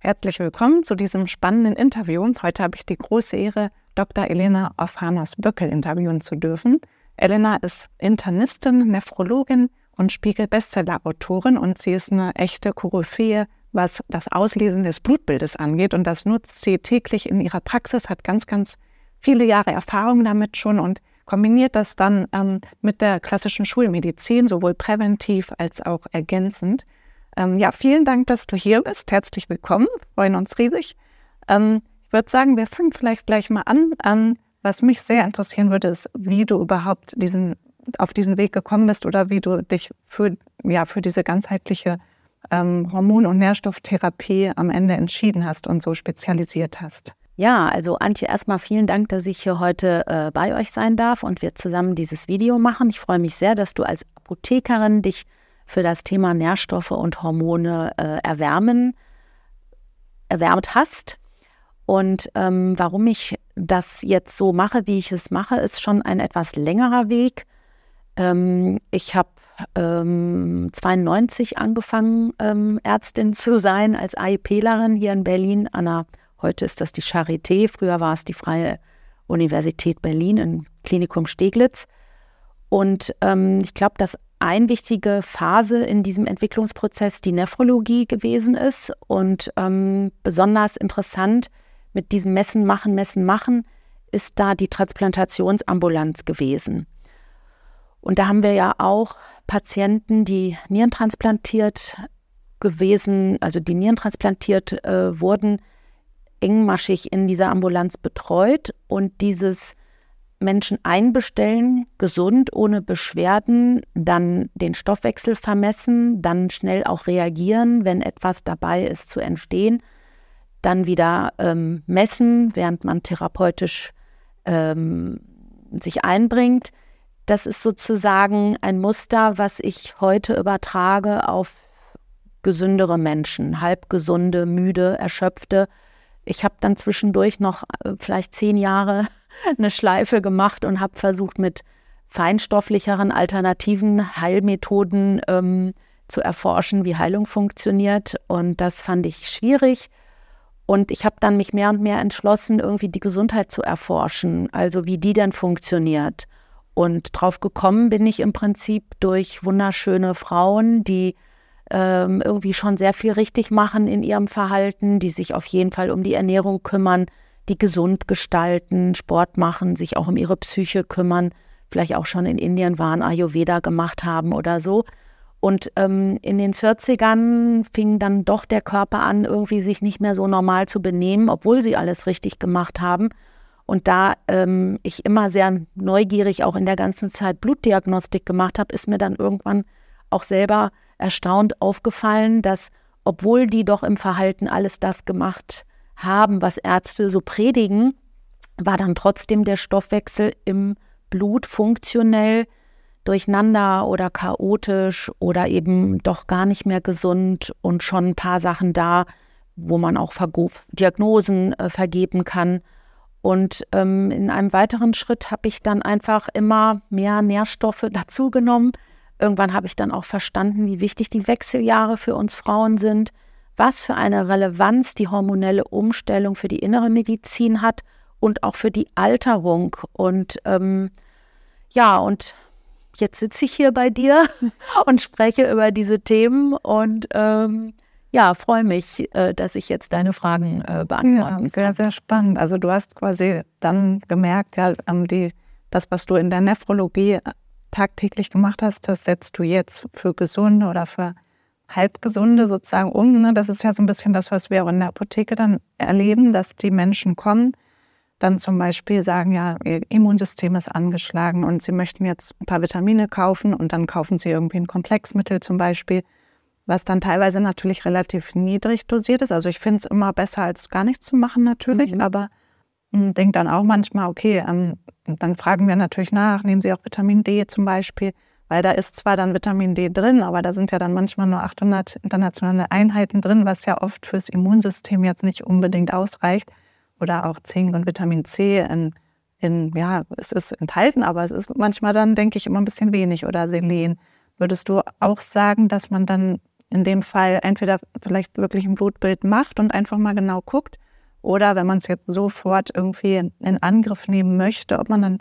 Herzlich willkommen zu diesem spannenden Interview. Heute habe ich die große Ehre, Dr. Elena Ofhanos-Böckel interviewen zu dürfen. Elena ist Internistin, Nephrologin und Spiegel-Bestseller-Autorin und sie ist eine echte Koryphäe, was das Auslesen des Blutbildes angeht. Und das nutzt sie täglich in ihrer Praxis, hat ganz, ganz viele Jahre Erfahrung damit schon und kombiniert das dann ähm, mit der klassischen Schulmedizin, sowohl präventiv als auch ergänzend. Ähm, ja, vielen Dank, dass du hier bist. Herzlich willkommen. Wir freuen uns riesig. Ähm, ich würde sagen, wir fangen vielleicht gleich mal an. Ähm, was mich sehr interessieren würde, ist, wie du überhaupt diesen, auf diesen Weg gekommen bist oder wie du dich für, ja, für diese ganzheitliche ähm, Hormon- und Nährstofftherapie am Ende entschieden hast und so spezialisiert hast. Ja, also Antje, erstmal vielen Dank, dass ich hier heute äh, bei euch sein darf und wir zusammen dieses Video machen. Ich freue mich sehr, dass du als Apothekerin dich für das Thema Nährstoffe und Hormone äh, erwärmen, erwärmt hast. Und ähm, warum ich das jetzt so mache, wie ich es mache, ist schon ein etwas längerer Weg. Ähm, ich habe ähm, 92 angefangen, ähm, Ärztin zu sein als AIPlerin hier in Berlin. Anna, heute ist das die Charité, früher war es die Freie Universität Berlin im Klinikum Steglitz. Und ähm, ich glaube, dass eine wichtige Phase in diesem Entwicklungsprozess die Nephrologie gewesen ist und ähm, besonders interessant mit diesem Messen, Machen, Messen, Machen ist da die Transplantationsambulanz gewesen. Und da haben wir ja auch Patienten, die nierentransplantiert gewesen, also die nierentransplantiert äh, wurden, engmaschig in dieser Ambulanz betreut und dieses Menschen einbestellen, gesund, ohne Beschwerden, dann den Stoffwechsel vermessen, dann schnell auch reagieren, wenn etwas dabei ist zu entstehen, dann wieder ähm, messen, während man therapeutisch ähm, sich einbringt. Das ist sozusagen ein Muster, was ich heute übertrage auf gesündere Menschen, halbgesunde, müde, erschöpfte. Ich habe dann zwischendurch noch äh, vielleicht zehn Jahre eine Schleife gemacht und habe versucht, mit feinstofflicheren alternativen Heilmethoden ähm, zu erforschen, wie Heilung funktioniert. Und das fand ich schwierig. Und ich habe dann mich mehr und mehr entschlossen, irgendwie die Gesundheit zu erforschen, also wie die denn funktioniert. Und drauf gekommen bin ich im Prinzip durch wunderschöne Frauen, die ähm, irgendwie schon sehr viel richtig machen in ihrem Verhalten, die sich auf jeden Fall um die Ernährung kümmern, die gesund gestalten, Sport machen, sich auch um ihre Psyche kümmern, vielleicht auch schon in Indien waren, Ayurveda gemacht haben oder so. Und ähm, in den 40ern fing dann doch der Körper an, irgendwie sich nicht mehr so normal zu benehmen, obwohl sie alles richtig gemacht haben. Und da ähm, ich immer sehr neugierig auch in der ganzen Zeit Blutdiagnostik gemacht habe, ist mir dann irgendwann auch selber erstaunt aufgefallen, dass obwohl die doch im Verhalten alles das gemacht haben, was Ärzte so predigen, war dann trotzdem der Stoffwechsel im Blut funktionell durcheinander oder chaotisch oder eben doch gar nicht mehr gesund und schon ein paar Sachen da, wo man auch Diagnosen äh, vergeben kann. Und ähm, in einem weiteren Schritt habe ich dann einfach immer mehr Nährstoffe dazugenommen. Irgendwann habe ich dann auch verstanden, wie wichtig die Wechseljahre für uns Frauen sind was für eine Relevanz die hormonelle Umstellung für die innere Medizin hat und auch für die Alterung. Und ähm, ja, und jetzt sitze ich hier bei dir und spreche über diese Themen und ähm, ja, freue mich, äh, dass ich jetzt deine Fragen äh, beantworten ja, Sehr, sehr spannend. Also du hast quasi dann gemerkt, ja, ähm, die, das, was du in der Nephrologie äh, tagtäglich gemacht hast, das setzt du jetzt für gesunde oder für Halbgesunde sozusagen um. Ne? Das ist ja so ein bisschen das, was wir auch in der Apotheke dann erleben, dass die Menschen kommen, dann zum Beispiel sagen, ja, ihr Immunsystem ist angeschlagen und sie möchten jetzt ein paar Vitamine kaufen und dann kaufen sie irgendwie ein Komplexmittel zum Beispiel, was dann teilweise natürlich relativ niedrig dosiert ist. Also ich finde es immer besser, als gar nichts zu machen natürlich, mhm. aber denke dann auch manchmal, okay, ähm, dann fragen wir natürlich nach, nehmen Sie auch Vitamin D zum Beispiel. Weil da ist zwar dann Vitamin D drin, aber da sind ja dann manchmal nur 800 internationale Einheiten drin, was ja oft fürs Immunsystem jetzt nicht unbedingt ausreicht. Oder auch Zink und Vitamin C in, in, ja, es ist enthalten, aber es ist manchmal dann, denke ich, immer ein bisschen wenig oder Selen. Würdest du auch sagen, dass man dann in dem Fall entweder vielleicht wirklich ein Blutbild macht und einfach mal genau guckt, oder wenn man es jetzt sofort irgendwie in Angriff nehmen möchte, ob man dann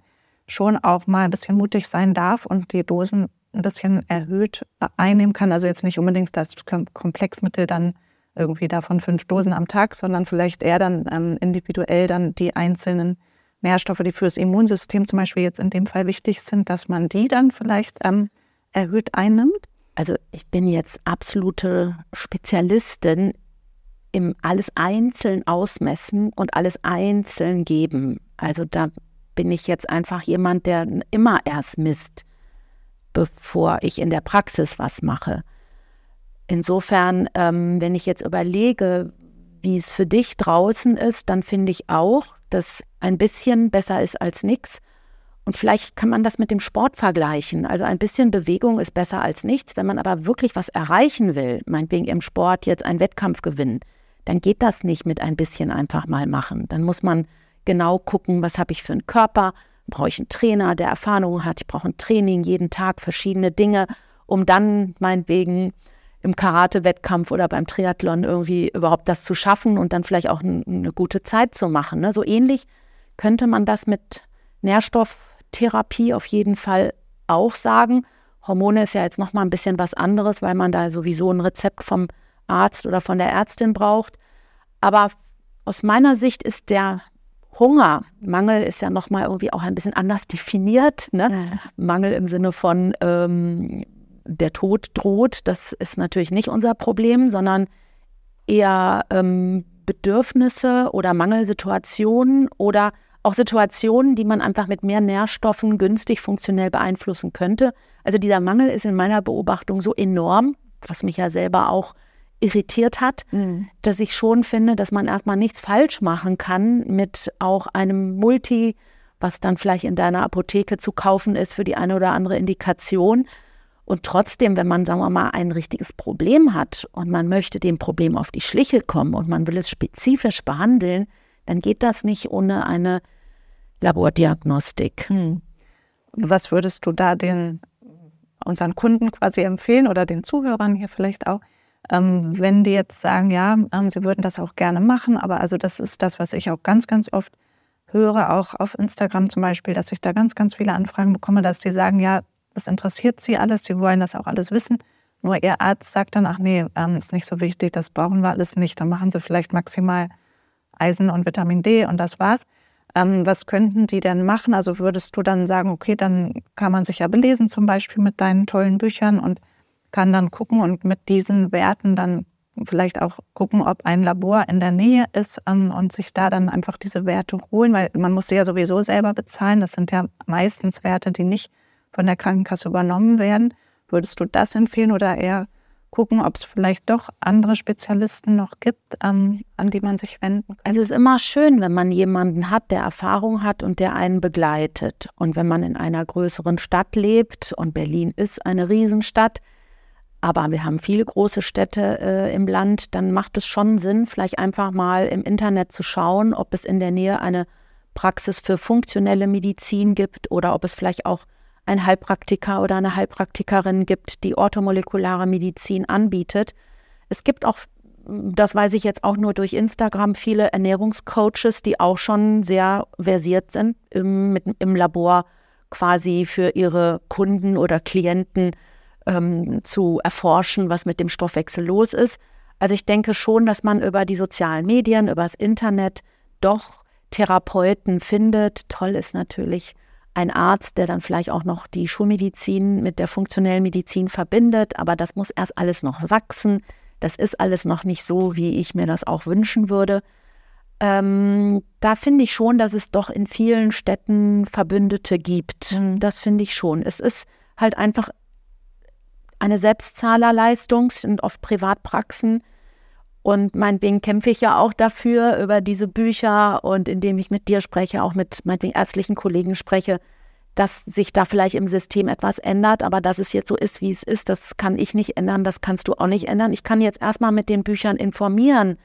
schon auch mal ein bisschen mutig sein darf und die Dosen ein bisschen erhöht einnehmen kann. Also jetzt nicht unbedingt das Komplexmittel dann irgendwie davon fünf Dosen am Tag, sondern vielleicht eher dann ähm, individuell dann die einzelnen Nährstoffe, die fürs Immunsystem zum Beispiel jetzt in dem Fall wichtig sind, dass man die dann vielleicht ähm, erhöht einnimmt? Also ich bin jetzt absolute Spezialistin im alles einzeln ausmessen und alles einzeln geben. Also da bin ich jetzt einfach jemand, der immer erst misst, bevor ich in der Praxis was mache. Insofern, ähm, wenn ich jetzt überlege, wie es für dich draußen ist, dann finde ich auch, dass ein bisschen besser ist als nichts. Und vielleicht kann man das mit dem Sport vergleichen. Also ein bisschen Bewegung ist besser als nichts. Wenn man aber wirklich was erreichen will, meinetwegen im Sport jetzt einen Wettkampf gewinnen, dann geht das nicht mit ein bisschen einfach mal machen. Dann muss man genau gucken, was habe ich für einen Körper, brauche ich einen Trainer, der Erfahrung hat, ich brauche ein Training jeden Tag, verschiedene Dinge, um dann meinetwegen im Karate-Wettkampf oder beim Triathlon irgendwie überhaupt das zu schaffen und dann vielleicht auch eine gute Zeit zu machen. Ne? So ähnlich könnte man das mit Nährstoff Therapie auf jeden Fall auch sagen. Hormone ist ja jetzt noch mal ein bisschen was anderes, weil man da sowieso ein Rezept vom Arzt oder von der Ärztin braucht. Aber aus meiner Sicht ist der Hunger, Mangel ist ja noch mal irgendwie auch ein bisschen anders definiert. Ne? Ja. Mangel im Sinne von ähm, der Tod droht, das ist natürlich nicht unser Problem, sondern eher ähm, Bedürfnisse oder Mangelsituationen oder auch Situationen, die man einfach mit mehr Nährstoffen günstig funktionell beeinflussen könnte. Also dieser Mangel ist in meiner Beobachtung so enorm, was mich ja selber auch irritiert hat, mhm. dass ich schon finde, dass man erstmal nichts falsch machen kann mit auch einem Multi, was dann vielleicht in deiner Apotheke zu kaufen ist für die eine oder andere Indikation. Und trotzdem, wenn man, sagen wir mal, ein richtiges Problem hat und man möchte dem Problem auf die Schliche kommen und man will es spezifisch behandeln, dann geht das nicht ohne eine Labordiagnostik. Hm. Was würdest du da den unseren Kunden quasi empfehlen oder den Zuhörern hier vielleicht auch, ähm, wenn die jetzt sagen, ja, ähm, sie würden das auch gerne machen, aber also das ist das, was ich auch ganz, ganz oft höre, auch auf Instagram zum Beispiel, dass ich da ganz, ganz viele Anfragen bekomme, dass die sagen, ja, das interessiert sie alles, sie wollen das auch alles wissen. Nur ihr Arzt sagt dann, ach nee, ähm, ist nicht so wichtig, das brauchen wir alles nicht. Dann machen sie vielleicht maximal Eisen und Vitamin D und das war's. Ähm, was könnten die denn machen? Also würdest du dann sagen, okay, dann kann man sich ja belesen, zum Beispiel mit deinen tollen Büchern und kann dann gucken und mit diesen Werten dann vielleicht auch gucken, ob ein Labor in der Nähe ist ähm, und sich da dann einfach diese Werte holen, weil man muss sie ja sowieso selber bezahlen. Das sind ja meistens Werte, die nicht von der Krankenkasse übernommen werden. Würdest du das empfehlen oder eher gucken, ob es vielleicht doch andere Spezialisten noch gibt, ähm, an die man sich wenden kann. Also es ist immer schön, wenn man jemanden hat, der Erfahrung hat und der einen begleitet. Und wenn man in einer größeren Stadt lebt, und Berlin ist eine Riesenstadt, aber wir haben viele große Städte äh, im Land, dann macht es schon Sinn, vielleicht einfach mal im Internet zu schauen, ob es in der Nähe eine Praxis für funktionelle Medizin gibt oder ob es vielleicht auch ein Heilpraktiker oder eine Heilpraktikerin gibt, die orthomolekulare Medizin anbietet. Es gibt auch, das weiß ich jetzt auch nur durch Instagram, viele Ernährungscoaches, die auch schon sehr versiert sind im, mit, im Labor quasi für ihre Kunden oder Klienten ähm, zu erforschen, was mit dem Stoffwechsel los ist. Also ich denke schon, dass man über die sozialen Medien, über das Internet doch Therapeuten findet. Toll ist natürlich ein Arzt, der dann vielleicht auch noch die Schulmedizin mit der funktionellen Medizin verbindet. Aber das muss erst alles noch wachsen. Das ist alles noch nicht so, wie ich mir das auch wünschen würde. Ähm, da finde ich schon, dass es doch in vielen Städten Verbündete gibt. Mhm. Das finde ich schon. Es ist halt einfach eine Selbstzahlerleistung, sind oft Privatpraxen. Und meinetwegen kämpfe ich ja auch dafür über diese Bücher und indem ich mit dir spreche, auch mit meinetwegen ärztlichen Kollegen spreche, dass sich da vielleicht im System etwas ändert. Aber dass es jetzt so ist, wie es ist, das kann ich nicht ändern, das kannst du auch nicht ändern. Ich kann jetzt erstmal mit den Büchern informieren,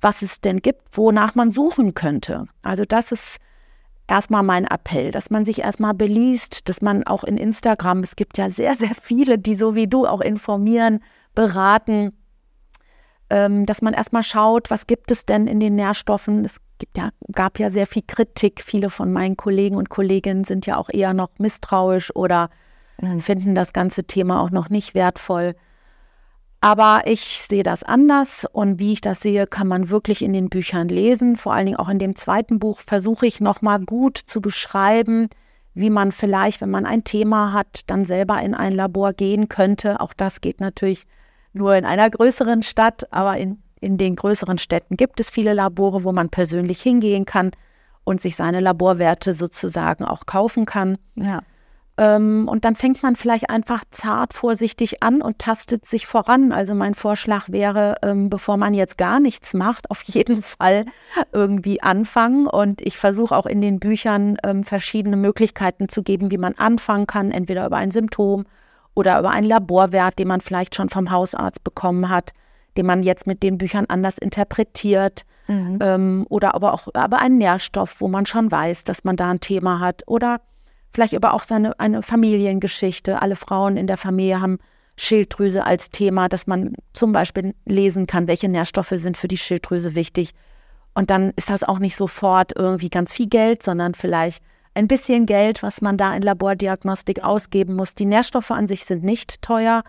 was es denn gibt, wonach man suchen könnte. Also das ist erstmal mein Appell, dass man sich erstmal beliest, dass man auch in Instagram, es gibt ja sehr, sehr viele, die so wie du auch informieren, beraten, ähm, dass man erstmal schaut, was gibt es denn in den Nährstoffen. Es gibt ja, gab ja sehr viel Kritik. Viele von meinen Kollegen und Kolleginnen sind ja auch eher noch misstrauisch oder finden das ganze Thema auch noch nicht wertvoll. Aber ich sehe das anders und wie ich das sehe, kann man wirklich in den Büchern lesen. Vor allen Dingen auch in dem zweiten Buch versuche ich nochmal gut zu beschreiben, wie man vielleicht, wenn man ein Thema hat, dann selber in ein Labor gehen könnte. Auch das geht natürlich nur in einer größeren Stadt, aber in, in den größeren Städten gibt es viele Labore, wo man persönlich hingehen kann und sich seine Laborwerte sozusagen auch kaufen kann. Ja. Ähm, und dann fängt man vielleicht einfach zart vorsichtig an und tastet sich voran. Also mein Vorschlag wäre, ähm, bevor man jetzt gar nichts macht, auf jeden Fall irgendwie anfangen. Und ich versuche auch in den Büchern ähm, verschiedene Möglichkeiten zu geben, wie man anfangen kann, entweder über ein Symptom oder über einen Laborwert, den man vielleicht schon vom Hausarzt bekommen hat, den man jetzt mit den Büchern anders interpretiert. Mhm. Ähm, oder aber auch über einen Nährstoff, wo man schon weiß, dass man da ein Thema hat. Oder vielleicht aber auch seine eine Familiengeschichte. Alle Frauen in der Familie haben Schilddrüse als Thema, dass man zum Beispiel lesen kann, welche Nährstoffe sind für die Schilddrüse wichtig. Und dann ist das auch nicht sofort irgendwie ganz viel Geld, sondern vielleicht ein bisschen Geld, was man da in Labordiagnostik ausgeben muss. Die Nährstoffe an sich sind nicht teuer.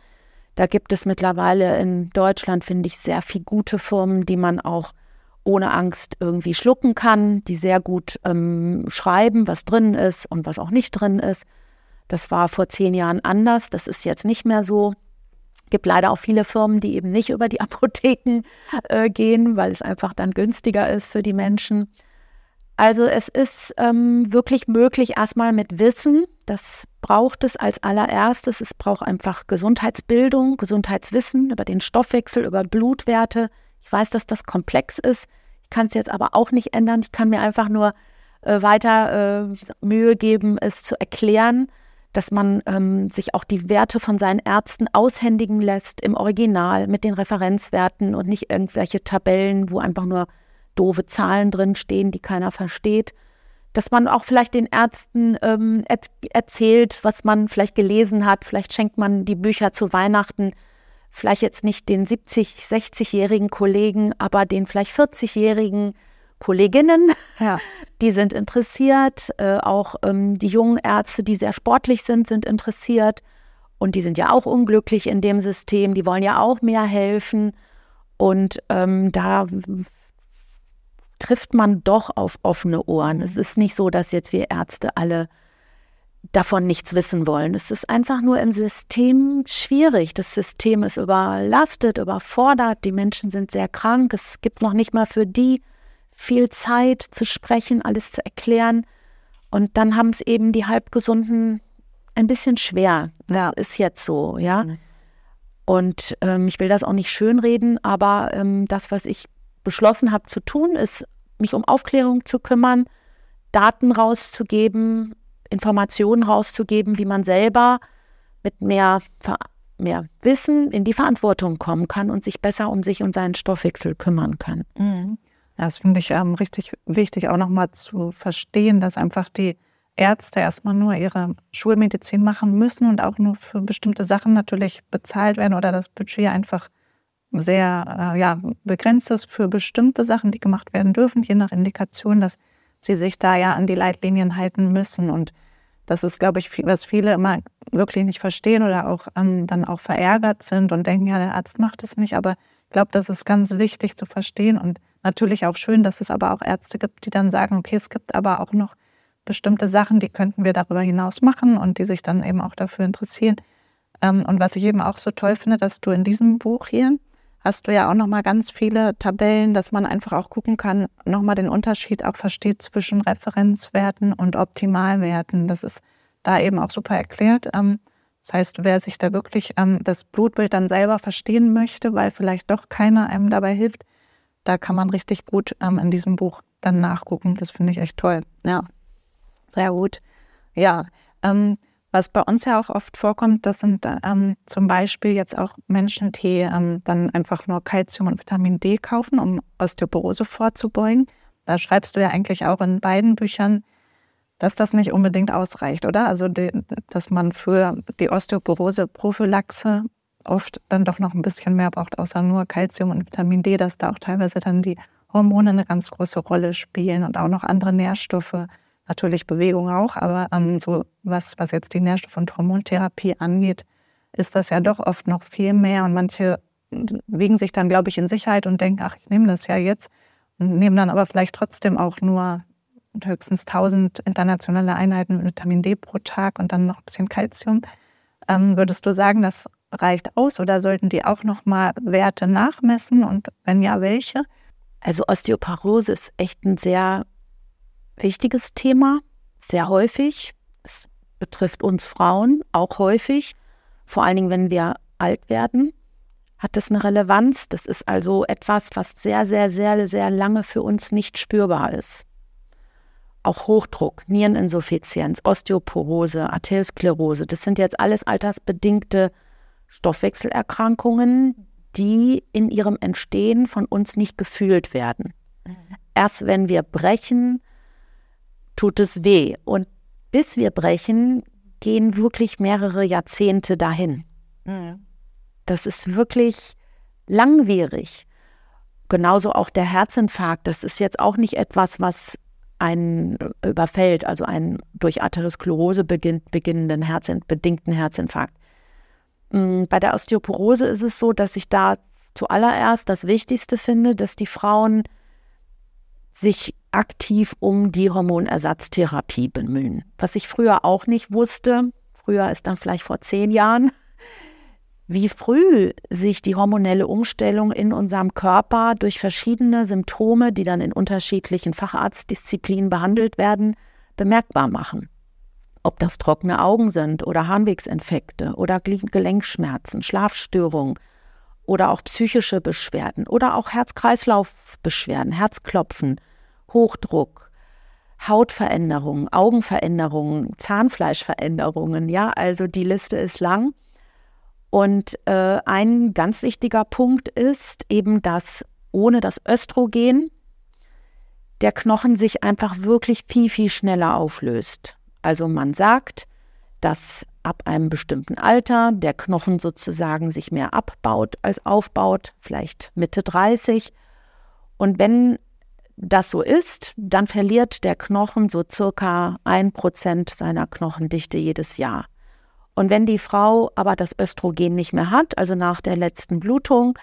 Da gibt es mittlerweile in Deutschland, finde ich, sehr viele gute Firmen, die man auch ohne Angst irgendwie schlucken kann, die sehr gut ähm, schreiben, was drin ist und was auch nicht drin ist. Das war vor zehn Jahren anders. Das ist jetzt nicht mehr so. Es Gibt leider auch viele Firmen, die eben nicht über die Apotheken äh, gehen, weil es einfach dann günstiger ist für die Menschen. Also es ist ähm, wirklich möglich, erstmal mit Wissen, das braucht es als allererstes. Es braucht einfach Gesundheitsbildung, Gesundheitswissen über den Stoffwechsel, über Blutwerte, ich weiß, dass das komplex ist. Ich kann es jetzt aber auch nicht ändern. Ich kann mir einfach nur äh, weiter äh, Mühe geben, es zu erklären, dass man ähm, sich auch die Werte von seinen Ärzten aushändigen lässt im Original mit den Referenzwerten und nicht irgendwelche Tabellen, wo einfach nur doofe Zahlen drin stehen, die keiner versteht. Dass man auch vielleicht den Ärzten ähm, er erzählt, was man vielleicht gelesen hat. Vielleicht schenkt man die Bücher zu Weihnachten vielleicht jetzt nicht den 70, 60-jährigen Kollegen, aber den vielleicht 40-jährigen Kolleginnen, ja. die sind interessiert. Äh, auch ähm, die jungen Ärzte, die sehr sportlich sind, sind interessiert. Und die sind ja auch unglücklich in dem System. Die wollen ja auch mehr helfen. Und ähm, da trifft man doch auf offene Ohren. Mhm. Es ist nicht so, dass jetzt wir Ärzte alle davon nichts wissen wollen. Es ist einfach nur im System schwierig. Das System ist überlastet, überfordert. Die Menschen sind sehr krank. Es gibt noch nicht mal für die viel Zeit zu sprechen, alles zu erklären. Und dann haben es eben die Halbgesunden ein bisschen schwer. Ja. Das ist jetzt so, ja. Mhm. Und ähm, ich will das auch nicht schönreden, aber ähm, das, was ich beschlossen habe zu tun, ist, mich um Aufklärung zu kümmern, Daten rauszugeben, Informationen rauszugeben, wie man selber mit mehr, mehr Wissen in die Verantwortung kommen kann und sich besser um sich und seinen Stoffwechsel kümmern kann. Mhm. Das finde ich ähm, richtig wichtig, auch nochmal zu verstehen, dass einfach die Ärzte erstmal nur ihre Schulmedizin machen müssen und auch nur für bestimmte Sachen natürlich bezahlt werden oder das Budget einfach sehr äh, ja, begrenzt ist für bestimmte Sachen, die gemacht werden dürfen, je nach Indikation, dass sie sich da ja an die Leitlinien halten müssen. Und das ist, glaube ich, was viele immer wirklich nicht verstehen oder auch ähm, dann auch verärgert sind und denken, ja, der Arzt macht es nicht. Aber ich glaube, das ist ganz wichtig zu verstehen und natürlich auch schön, dass es aber auch Ärzte gibt, die dann sagen, okay, es gibt aber auch noch bestimmte Sachen, die könnten wir darüber hinaus machen und die sich dann eben auch dafür interessieren. Ähm, und was ich eben auch so toll finde, dass du in diesem Buch hier hast du ja auch nochmal ganz viele Tabellen, dass man einfach auch gucken kann, nochmal den Unterschied auch versteht zwischen Referenzwerten und Optimalwerten. Das ist da eben auch super erklärt. Ähm, das heißt, wer sich da wirklich ähm, das Blutbild dann selber verstehen möchte, weil vielleicht doch keiner einem dabei hilft, da kann man richtig gut ähm, in diesem Buch dann nachgucken. Das finde ich echt toll. Ja, sehr gut. Ja, was bei uns ja auch oft vorkommt, das sind ähm, zum Beispiel jetzt auch Menschen, die ähm, dann einfach nur Kalzium und Vitamin D kaufen, um Osteoporose vorzubeugen. Da schreibst du ja eigentlich auch in beiden Büchern, dass das nicht unbedingt ausreicht, oder? Also, die, dass man für die Osteoporose-Prophylaxe oft dann doch noch ein bisschen mehr braucht, außer nur Kalzium und Vitamin D, dass da auch teilweise dann die Hormone eine ganz große Rolle spielen und auch noch andere Nährstoffe, natürlich Bewegung auch, aber ähm, so was, was jetzt die Nährstoff- und Hormontherapie angeht, ist das ja doch oft noch viel mehr und manche wiegen sich dann, glaube ich, in Sicherheit und denken, ach, ich nehme das ja jetzt und nehmen dann aber vielleicht trotzdem auch nur höchstens 1000 internationale Einheiten Vitamin D pro Tag und dann noch ein bisschen Kalzium. Ähm, würdest du sagen, das reicht aus oder sollten die auch nochmal Werte nachmessen und wenn ja, welche? Also Osteoporose ist echt ein sehr wichtiges Thema, sehr häufig. Es betrifft uns Frauen auch häufig, vor allen Dingen, wenn wir alt werden hat das eine Relevanz. Das ist also etwas, was sehr, sehr, sehr, sehr lange für uns nicht spürbar ist. Auch Hochdruck, Niereninsuffizienz, Osteoporose, Arteriosklerose, das sind jetzt alles altersbedingte Stoffwechselerkrankungen, die in ihrem Entstehen von uns nicht gefühlt werden. Erst wenn wir brechen, tut es weh. Und bis wir brechen, gehen wirklich mehrere Jahrzehnte dahin. Mhm. Das ist wirklich langwierig. Genauso auch der Herzinfarkt. Das ist jetzt auch nicht etwas, was einen überfällt, also einen durch Arteriosklerose beginnenden Herzin bedingten Herzinfarkt. Mm, bei der Osteoporose ist es so, dass ich da zuallererst das Wichtigste finde, dass die Frauen sich aktiv um die Hormonersatztherapie bemühen. Was ich früher auch nicht wusste, früher ist dann vielleicht vor zehn Jahren, wie früh sich die hormonelle Umstellung in unserem Körper durch verschiedene Symptome, die dann in unterschiedlichen Facharztdisziplinen behandelt werden, bemerkbar machen. Ob das trockene Augen sind oder Harnwegsinfekte oder Gelenkschmerzen, Schlafstörungen oder auch psychische Beschwerden oder auch Herz-Kreislauf-Beschwerden, Herzklopfen, Hochdruck, Hautveränderungen, Augenveränderungen, Zahnfleischveränderungen. Ja, also die Liste ist lang. Und äh, ein ganz wichtiger Punkt ist eben, dass ohne das Östrogen der Knochen sich einfach wirklich viel, viel schneller auflöst. Also man sagt, dass ab einem bestimmten Alter der Knochen sozusagen sich mehr abbaut als aufbaut, vielleicht Mitte 30. Und wenn das so ist, dann verliert der Knochen so circa ein Prozent seiner Knochendichte jedes Jahr. Und wenn die Frau aber das Östrogen nicht mehr hat, also nach der letzten Blutung,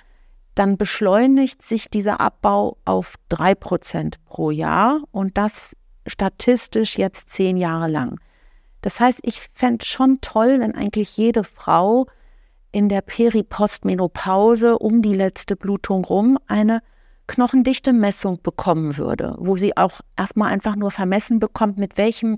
dann beschleunigt sich dieser Abbau auf drei Prozent pro Jahr und das statistisch jetzt zehn Jahre lang. Das heißt, ich fände schon toll, wenn eigentlich jede Frau in der Peripostmenopause um die letzte Blutung rum eine Knochendichte-Messung bekommen würde, wo sie auch erstmal einfach nur vermessen bekommt, mit welchem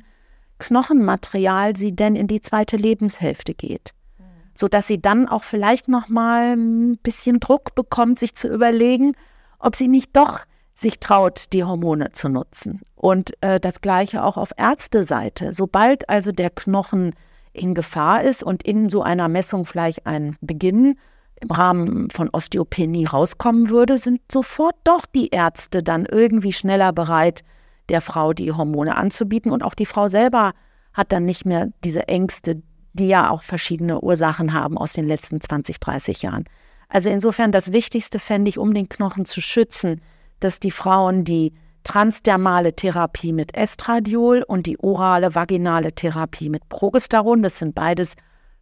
Knochenmaterial sie denn in die zweite Lebenshälfte geht. Mhm. So dass sie dann auch vielleicht noch mal ein bisschen Druck bekommt, sich zu überlegen, ob sie nicht doch sich traut, die Hormone zu nutzen. Und äh, das Gleiche auch auf Ärzteseite. Sobald also der Knochen in Gefahr ist und in so einer Messung vielleicht ein Beginn im Rahmen von Osteopenie rauskommen würde, sind sofort doch die Ärzte dann irgendwie schneller bereit, der Frau die Hormone anzubieten. Und auch die Frau selber hat dann nicht mehr diese Ängste, die ja auch verschiedene Ursachen haben aus den letzten 20, 30 Jahren. Also insofern das Wichtigste fände ich, um den Knochen zu schützen, dass die Frauen die transdermale Therapie mit Estradiol und die orale vaginale Therapie mit Progesteron, das sind beides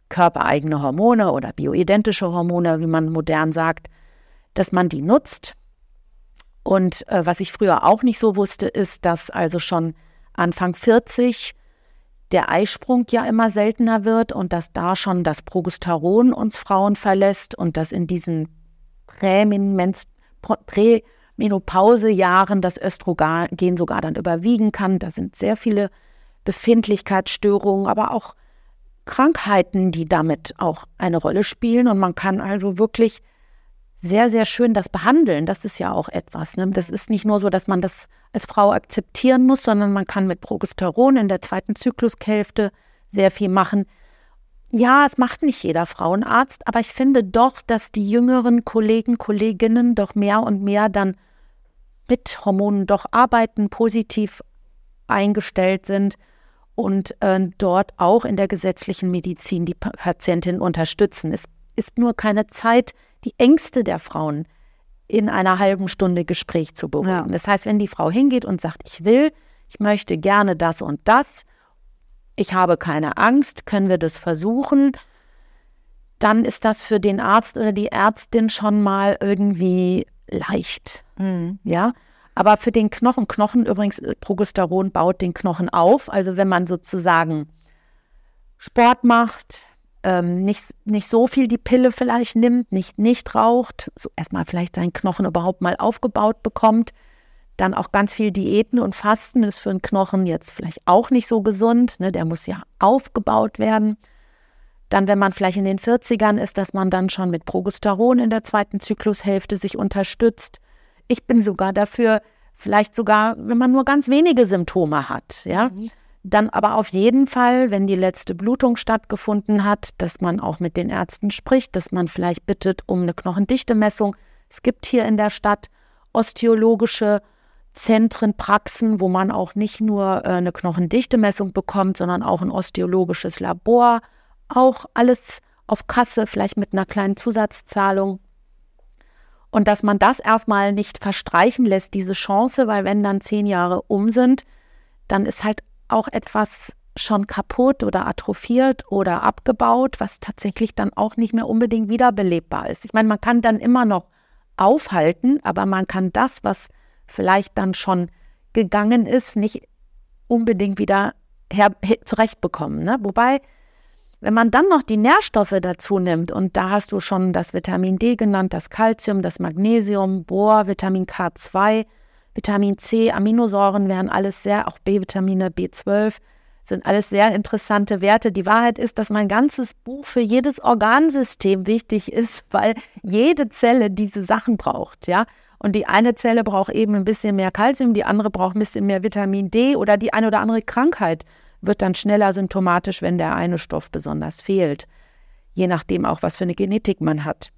körpereigene Hormone oder bioidentische Hormone, wie man modern sagt, dass man die nutzt. Und äh, was ich früher auch nicht so wusste, ist, dass also schon Anfang 40 der Eisprung ja immer seltener wird und dass da schon das Progesteron uns Frauen verlässt und dass in diesen Prämenopausejahren das Östrogen sogar dann überwiegen kann. Da sind sehr viele Befindlichkeitsstörungen, aber auch Krankheiten, die damit auch eine Rolle spielen. Und man kann also wirklich sehr, sehr schön das Behandeln. Das ist ja auch etwas. Ne? Das ist nicht nur so, dass man das als Frau akzeptieren muss, sondern man kann mit Progesteron in der zweiten Zyklushälfte sehr viel machen. Ja, es macht nicht jeder Frauenarzt, aber ich finde doch, dass die jüngeren Kollegen, Kolleginnen doch mehr und mehr dann mit Hormonen doch arbeiten, positiv eingestellt sind und äh, dort auch in der gesetzlichen Medizin die Patientin unterstützen. Es ist nur keine Zeit, die Ängste der Frauen in einer halben Stunde Gespräch zu beruhigen. Ja. Das heißt, wenn die Frau hingeht und sagt, ich will, ich möchte gerne das und das, ich habe keine Angst, können wir das versuchen, dann ist das für den Arzt oder die Ärztin schon mal irgendwie leicht. Mhm. Ja. Aber für den Knochen, Knochen übrigens, äh, Progesteron baut den Knochen auf. Also wenn man sozusagen Sport macht, ähm, nicht, nicht so viel die Pille vielleicht nimmt, nicht, nicht raucht, so erstmal vielleicht seinen Knochen überhaupt mal aufgebaut bekommt, dann auch ganz viel Diäten und Fasten ist für einen Knochen jetzt vielleicht auch nicht so gesund. Ne? Der muss ja aufgebaut werden. Dann, wenn man vielleicht in den 40ern ist, dass man dann schon mit Progesteron in der zweiten Zyklushälfte sich unterstützt. Ich bin sogar dafür, vielleicht sogar, wenn man nur ganz wenige Symptome hat, ja. Mhm dann aber auf jeden Fall, wenn die letzte Blutung stattgefunden hat, dass man auch mit den Ärzten spricht, dass man vielleicht bittet um eine Knochendichtemessung. Es gibt hier in der Stadt osteologische Zentren, Praxen, wo man auch nicht nur äh, eine Knochendichtemessung bekommt, sondern auch ein osteologisches Labor. Auch alles auf Kasse, vielleicht mit einer kleinen Zusatzzahlung. Und dass man das erstmal nicht verstreichen lässt, diese Chance, weil wenn dann zehn Jahre um sind, dann ist halt auch etwas schon kaputt oder atrophiert oder abgebaut, was tatsächlich dann auch nicht mehr unbedingt wiederbelebbar ist. Ich meine, man kann dann immer noch aufhalten, aber man kann das, was vielleicht dann schon gegangen ist, nicht unbedingt wieder her, zurechtbekommen. Ne? Wobei, wenn man dann noch die Nährstoffe dazu nimmt, und da hast du schon das Vitamin D genannt, das Calcium, das Magnesium, Bohr, Vitamin K2, Vitamin C, Aminosäuren wären alles sehr, auch B-Vitamine, B12, sind alles sehr interessante Werte. Die Wahrheit ist, dass mein ganzes Buch für jedes Organsystem wichtig ist, weil jede Zelle diese Sachen braucht, ja. Und die eine Zelle braucht eben ein bisschen mehr Kalzium, die andere braucht ein bisschen mehr Vitamin D oder die eine oder andere Krankheit wird dann schneller symptomatisch, wenn der eine Stoff besonders fehlt. Je nachdem auch, was für eine Genetik man hat.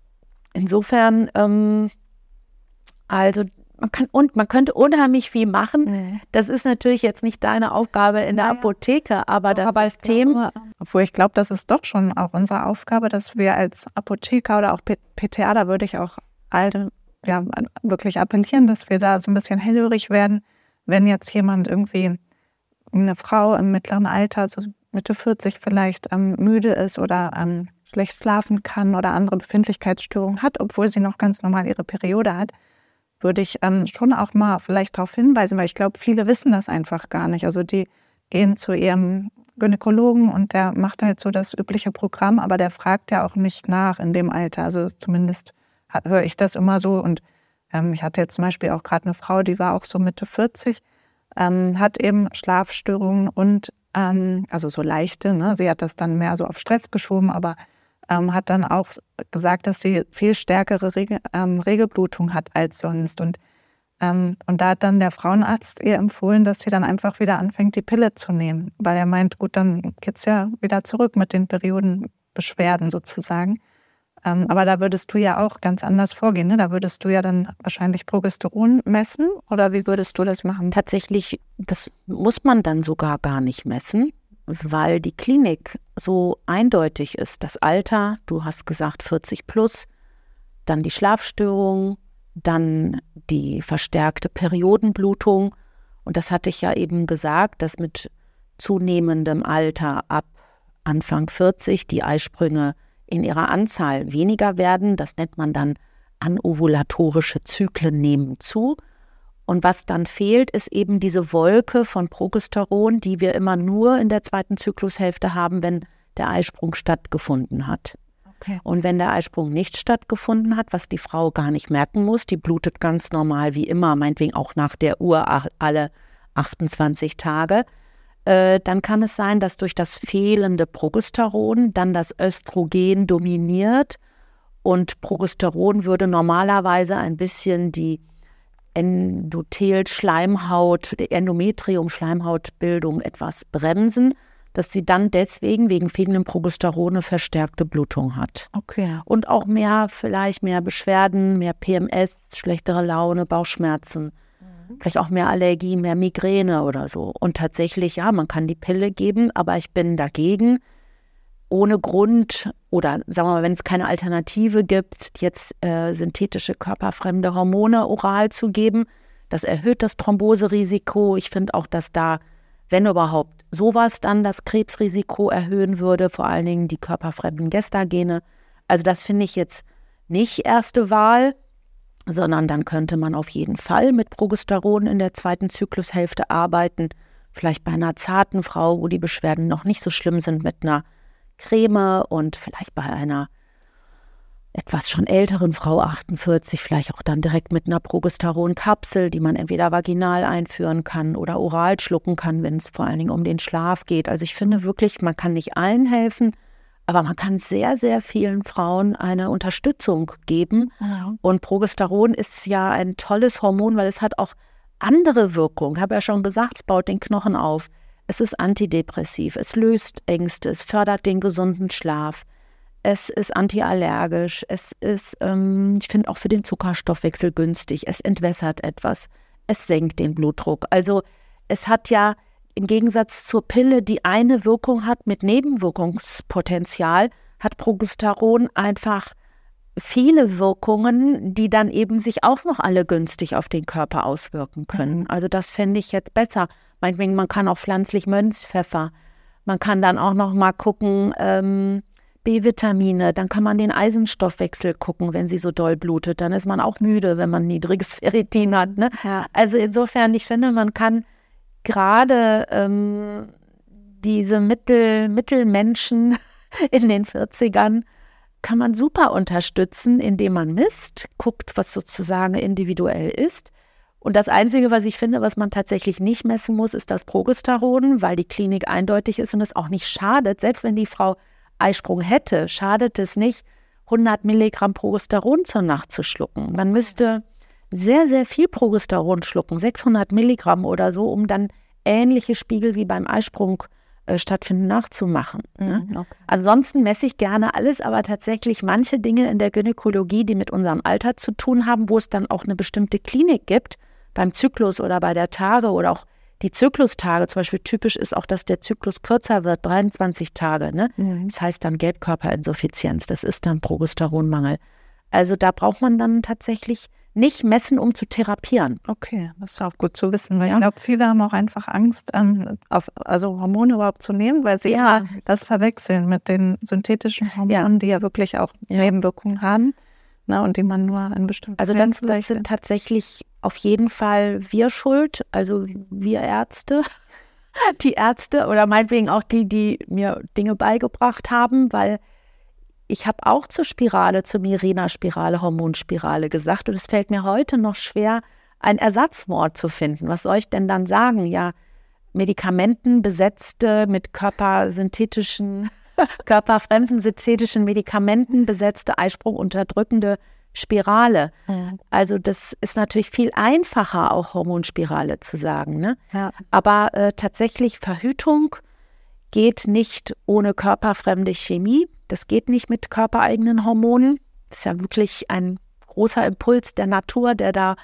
Insofern, ähm, also man kann und man könnte unheimlich viel machen. Nee. Das ist natürlich jetzt nicht deine Aufgabe in der. Apotheke, aber das aber System. Glaube, obwohl ich glaube, das ist doch schon auch unsere Aufgabe, dass wir als Apotheker oder auch PTA, da würde ich auch alte, ja, wirklich appellieren, dass wir da so ein bisschen hellhörig werden, wenn jetzt jemand irgendwie eine Frau im mittleren Alter, so Mitte 40 vielleicht ähm, müde ist oder ähm, schlecht schlafen kann oder andere Befindlichkeitsstörungen hat, obwohl sie noch ganz normal ihre Periode hat würde ich ähm, schon auch mal vielleicht darauf hinweisen, weil ich glaube, viele wissen das einfach gar nicht. Also die gehen zu ihrem Gynäkologen und der macht halt so das übliche Programm, aber der fragt ja auch nicht nach in dem Alter. Also zumindest höre ich das immer so. Und ähm, ich hatte jetzt zum Beispiel auch gerade eine Frau, die war auch so Mitte 40, ähm, hat eben Schlafstörungen und ähm, also so leichte. Ne? Sie hat das dann mehr so auf Stress geschoben, aber ähm, hat dann auch gesagt, dass sie viel stärkere Rege, ähm, Regelblutung hat als sonst. Und, und da hat dann der Frauenarzt ihr empfohlen, dass sie dann einfach wieder anfängt, die Pille zu nehmen. Weil er meint, gut, dann geht es ja wieder zurück mit den Periodenbeschwerden sozusagen. Ähm, aber da würdest du ja auch ganz anders vorgehen. Ne? Da würdest du ja dann wahrscheinlich Progesteron messen oder wie würdest du das machen? Tatsächlich, das muss man dann sogar gar nicht messen weil die Klinik so eindeutig ist. Das Alter, du hast gesagt 40 plus, dann die Schlafstörung, dann die verstärkte Periodenblutung. Und das hatte ich ja eben gesagt, dass mit zunehmendem Alter ab Anfang 40 die Eisprünge in ihrer Anzahl weniger werden. Das nennt man dann anovulatorische Zyklen nehmen zu. Und was dann fehlt, ist eben diese Wolke von Progesteron, die wir immer nur in der zweiten Zyklushälfte haben, wenn der Eisprung stattgefunden hat. Okay. Und wenn der Eisprung nicht stattgefunden hat, was die Frau gar nicht merken muss, die blutet ganz normal wie immer, meinetwegen auch nach der Uhr alle 28 Tage, äh, dann kann es sein, dass durch das fehlende Progesteron dann das Östrogen dominiert und Progesteron würde normalerweise ein bisschen die Endothel-Schleimhaut, Endometrium-Schleimhautbildung etwas bremsen, dass sie dann deswegen wegen fehlendem Progesteron eine verstärkte Blutung hat. Okay. Und auch mehr, vielleicht mehr Beschwerden, mehr PMS, schlechtere Laune, Bauchschmerzen, vielleicht auch mehr Allergie, mehr Migräne oder so. Und tatsächlich, ja, man kann die Pille geben, aber ich bin dagegen, ohne Grund oder sagen wir mal, wenn es keine Alternative gibt, jetzt äh, synthetische körperfremde Hormone oral zu geben. Das erhöht das Thromboserisiko. Ich finde auch, dass da, wenn überhaupt, sowas dann das Krebsrisiko erhöhen würde, vor allen Dingen die körperfremden Gestagene. Also das finde ich jetzt nicht erste Wahl, sondern dann könnte man auf jeden Fall mit Progesteron in der zweiten Zyklushälfte arbeiten. Vielleicht bei einer zarten Frau, wo die Beschwerden noch nicht so schlimm sind, mit einer Creme und vielleicht bei einer etwas schon älteren Frau 48 vielleicht auch dann direkt mit einer Progesteronkapsel, die man entweder vaginal einführen kann oder oral schlucken kann, wenn es vor allen Dingen um den Schlaf geht. Also ich finde wirklich, man kann nicht allen helfen, aber man kann sehr, sehr vielen Frauen eine Unterstützung geben. Ja. Und Progesteron ist ja ein tolles Hormon, weil es hat auch andere Wirkungen. Ich habe ja schon gesagt, es baut den Knochen auf. Es ist antidepressiv, es löst Ängste, es fördert den gesunden Schlaf, es ist antiallergisch, es ist, ähm, ich finde auch für den Zuckerstoffwechsel günstig, es entwässert etwas, es senkt den Blutdruck. Also es hat ja im Gegensatz zur Pille, die eine Wirkung hat mit Nebenwirkungspotenzial, hat Progesteron einfach viele Wirkungen, die dann eben sich auch noch alle günstig auf den Körper auswirken können. Mhm. Also das fände ich jetzt besser. Meinetwegen, man kann auch pflanzlich Mönchspfeffer. Man kann dann auch noch mal gucken, ähm, B-Vitamine, dann kann man den Eisenstoffwechsel gucken, wenn sie so doll blutet. Dann ist man auch müde, wenn man niedriges Ferritin hat. Ne? Ja. Also insofern, ich finde, man kann gerade ähm, diese Mittel, Mittelmenschen in den 40ern kann man super unterstützen, indem man misst, guckt, was sozusagen individuell ist. Und das Einzige, was ich finde, was man tatsächlich nicht messen muss, ist das Progesteron, weil die Klinik eindeutig ist und es auch nicht schadet. Selbst wenn die Frau Eisprung hätte, schadet es nicht, 100 Milligramm Progesteron zur Nacht zu schlucken. Man müsste sehr, sehr viel Progesteron schlucken, 600 Milligramm oder so, um dann ähnliche Spiegel wie beim Eisprung äh, stattfinden nachzumachen. Ne? Mhm, okay. Ansonsten messe ich gerne alles, aber tatsächlich manche Dinge in der Gynäkologie, die mit unserem Alter zu tun haben, wo es dann auch eine bestimmte Klinik gibt, beim Zyklus oder bei der Tage oder auch die Zyklustage, zum Beispiel typisch ist auch, dass der Zyklus kürzer wird, 23 Tage. Ne? Mhm. Das heißt dann Gelbkörperinsuffizienz, das ist dann Progesteronmangel. Also da braucht man dann tatsächlich nicht messen, um zu therapieren. Okay, das ist auch gut zu wissen, weil ja. ich glaube, viele haben auch einfach Angst, an, auf, also Hormone überhaupt zu nehmen, weil sie ja das verwechseln mit den synthetischen Hormonen, ja. die ja wirklich auch Nebenwirkungen haben ne, und die man nur in bestimmten Also das sind tatsächlich auf jeden Fall wir schuld, also wir Ärzte, die Ärzte oder meinetwegen auch die, die mir Dinge beigebracht haben, weil ich habe auch zur Spirale, zur Mirena-Spirale, Hormonspirale gesagt und es fällt mir heute noch schwer, ein Ersatzwort zu finden. Was soll ich denn dann sagen? Ja, Medikamentenbesetzte mit körpersynthetischen körperfremden synthetischen Medikamenten besetzte, eisprungunterdrückende Spirale. Ja. Also das ist natürlich viel einfacher, auch Hormonspirale zu sagen. Ne? Ja. Aber äh, tatsächlich Verhütung geht nicht ohne körperfremde Chemie. Das geht nicht mit körpereigenen Hormonen. Das ist ja wirklich ein großer Impuls der Natur, der da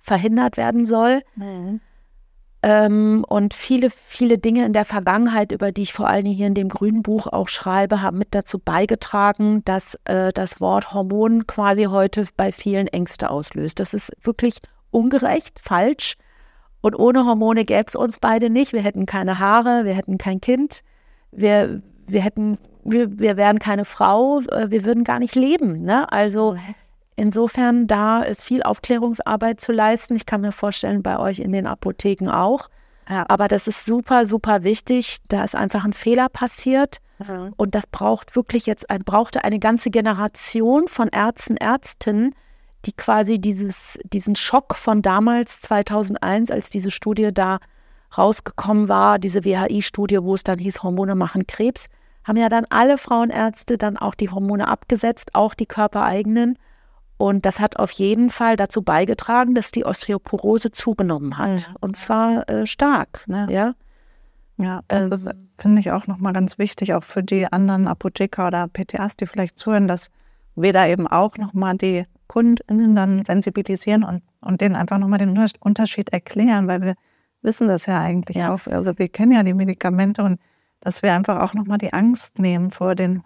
verhindert werden soll. Mhm. Ähm, und viele, viele Dinge in der Vergangenheit, über die ich vor allen Dingen hier in dem grünen Buch auch schreibe, haben mit dazu beigetragen, dass äh, das Wort Hormon quasi heute bei vielen Ängste auslöst. Das ist wirklich ungerecht, falsch. Und ohne Hormone gäbe es uns beide nicht. Wir hätten keine Haare, wir hätten kein Kind, wir, wir hätten, wir, wir wären keine Frau, äh, wir würden gar nicht leben. Ne? Also Insofern, da ist viel Aufklärungsarbeit zu leisten. Ich kann mir vorstellen, bei euch in den Apotheken auch. Ja. Aber das ist super, super wichtig. Da ist einfach ein Fehler passiert. Mhm. Und das braucht wirklich jetzt, ein, brauchte eine ganze Generation von Ärzten, Ärztinnen, die quasi dieses, diesen Schock von damals, 2001, als diese Studie da rausgekommen war, diese WHI-Studie, wo es dann hieß, Hormone machen Krebs, haben ja dann alle Frauenärzte dann auch die Hormone abgesetzt, auch die körpereigenen. Und das hat auf jeden Fall dazu beigetragen, dass die Osteoporose zugenommen hat. Mhm. Und zwar äh, stark. Ne? Ja. Ja, das ähm, finde ich auch nochmal ganz wichtig, auch für die anderen Apotheker oder PTAs, die vielleicht zuhören, dass wir da eben auch nochmal die KundInnen dann sensibilisieren und, und denen einfach nochmal den Unterschied erklären, weil wir wissen das ja eigentlich ja. auch. Also wir kennen ja die Medikamente und dass wir einfach auch nochmal die Angst nehmen vor den,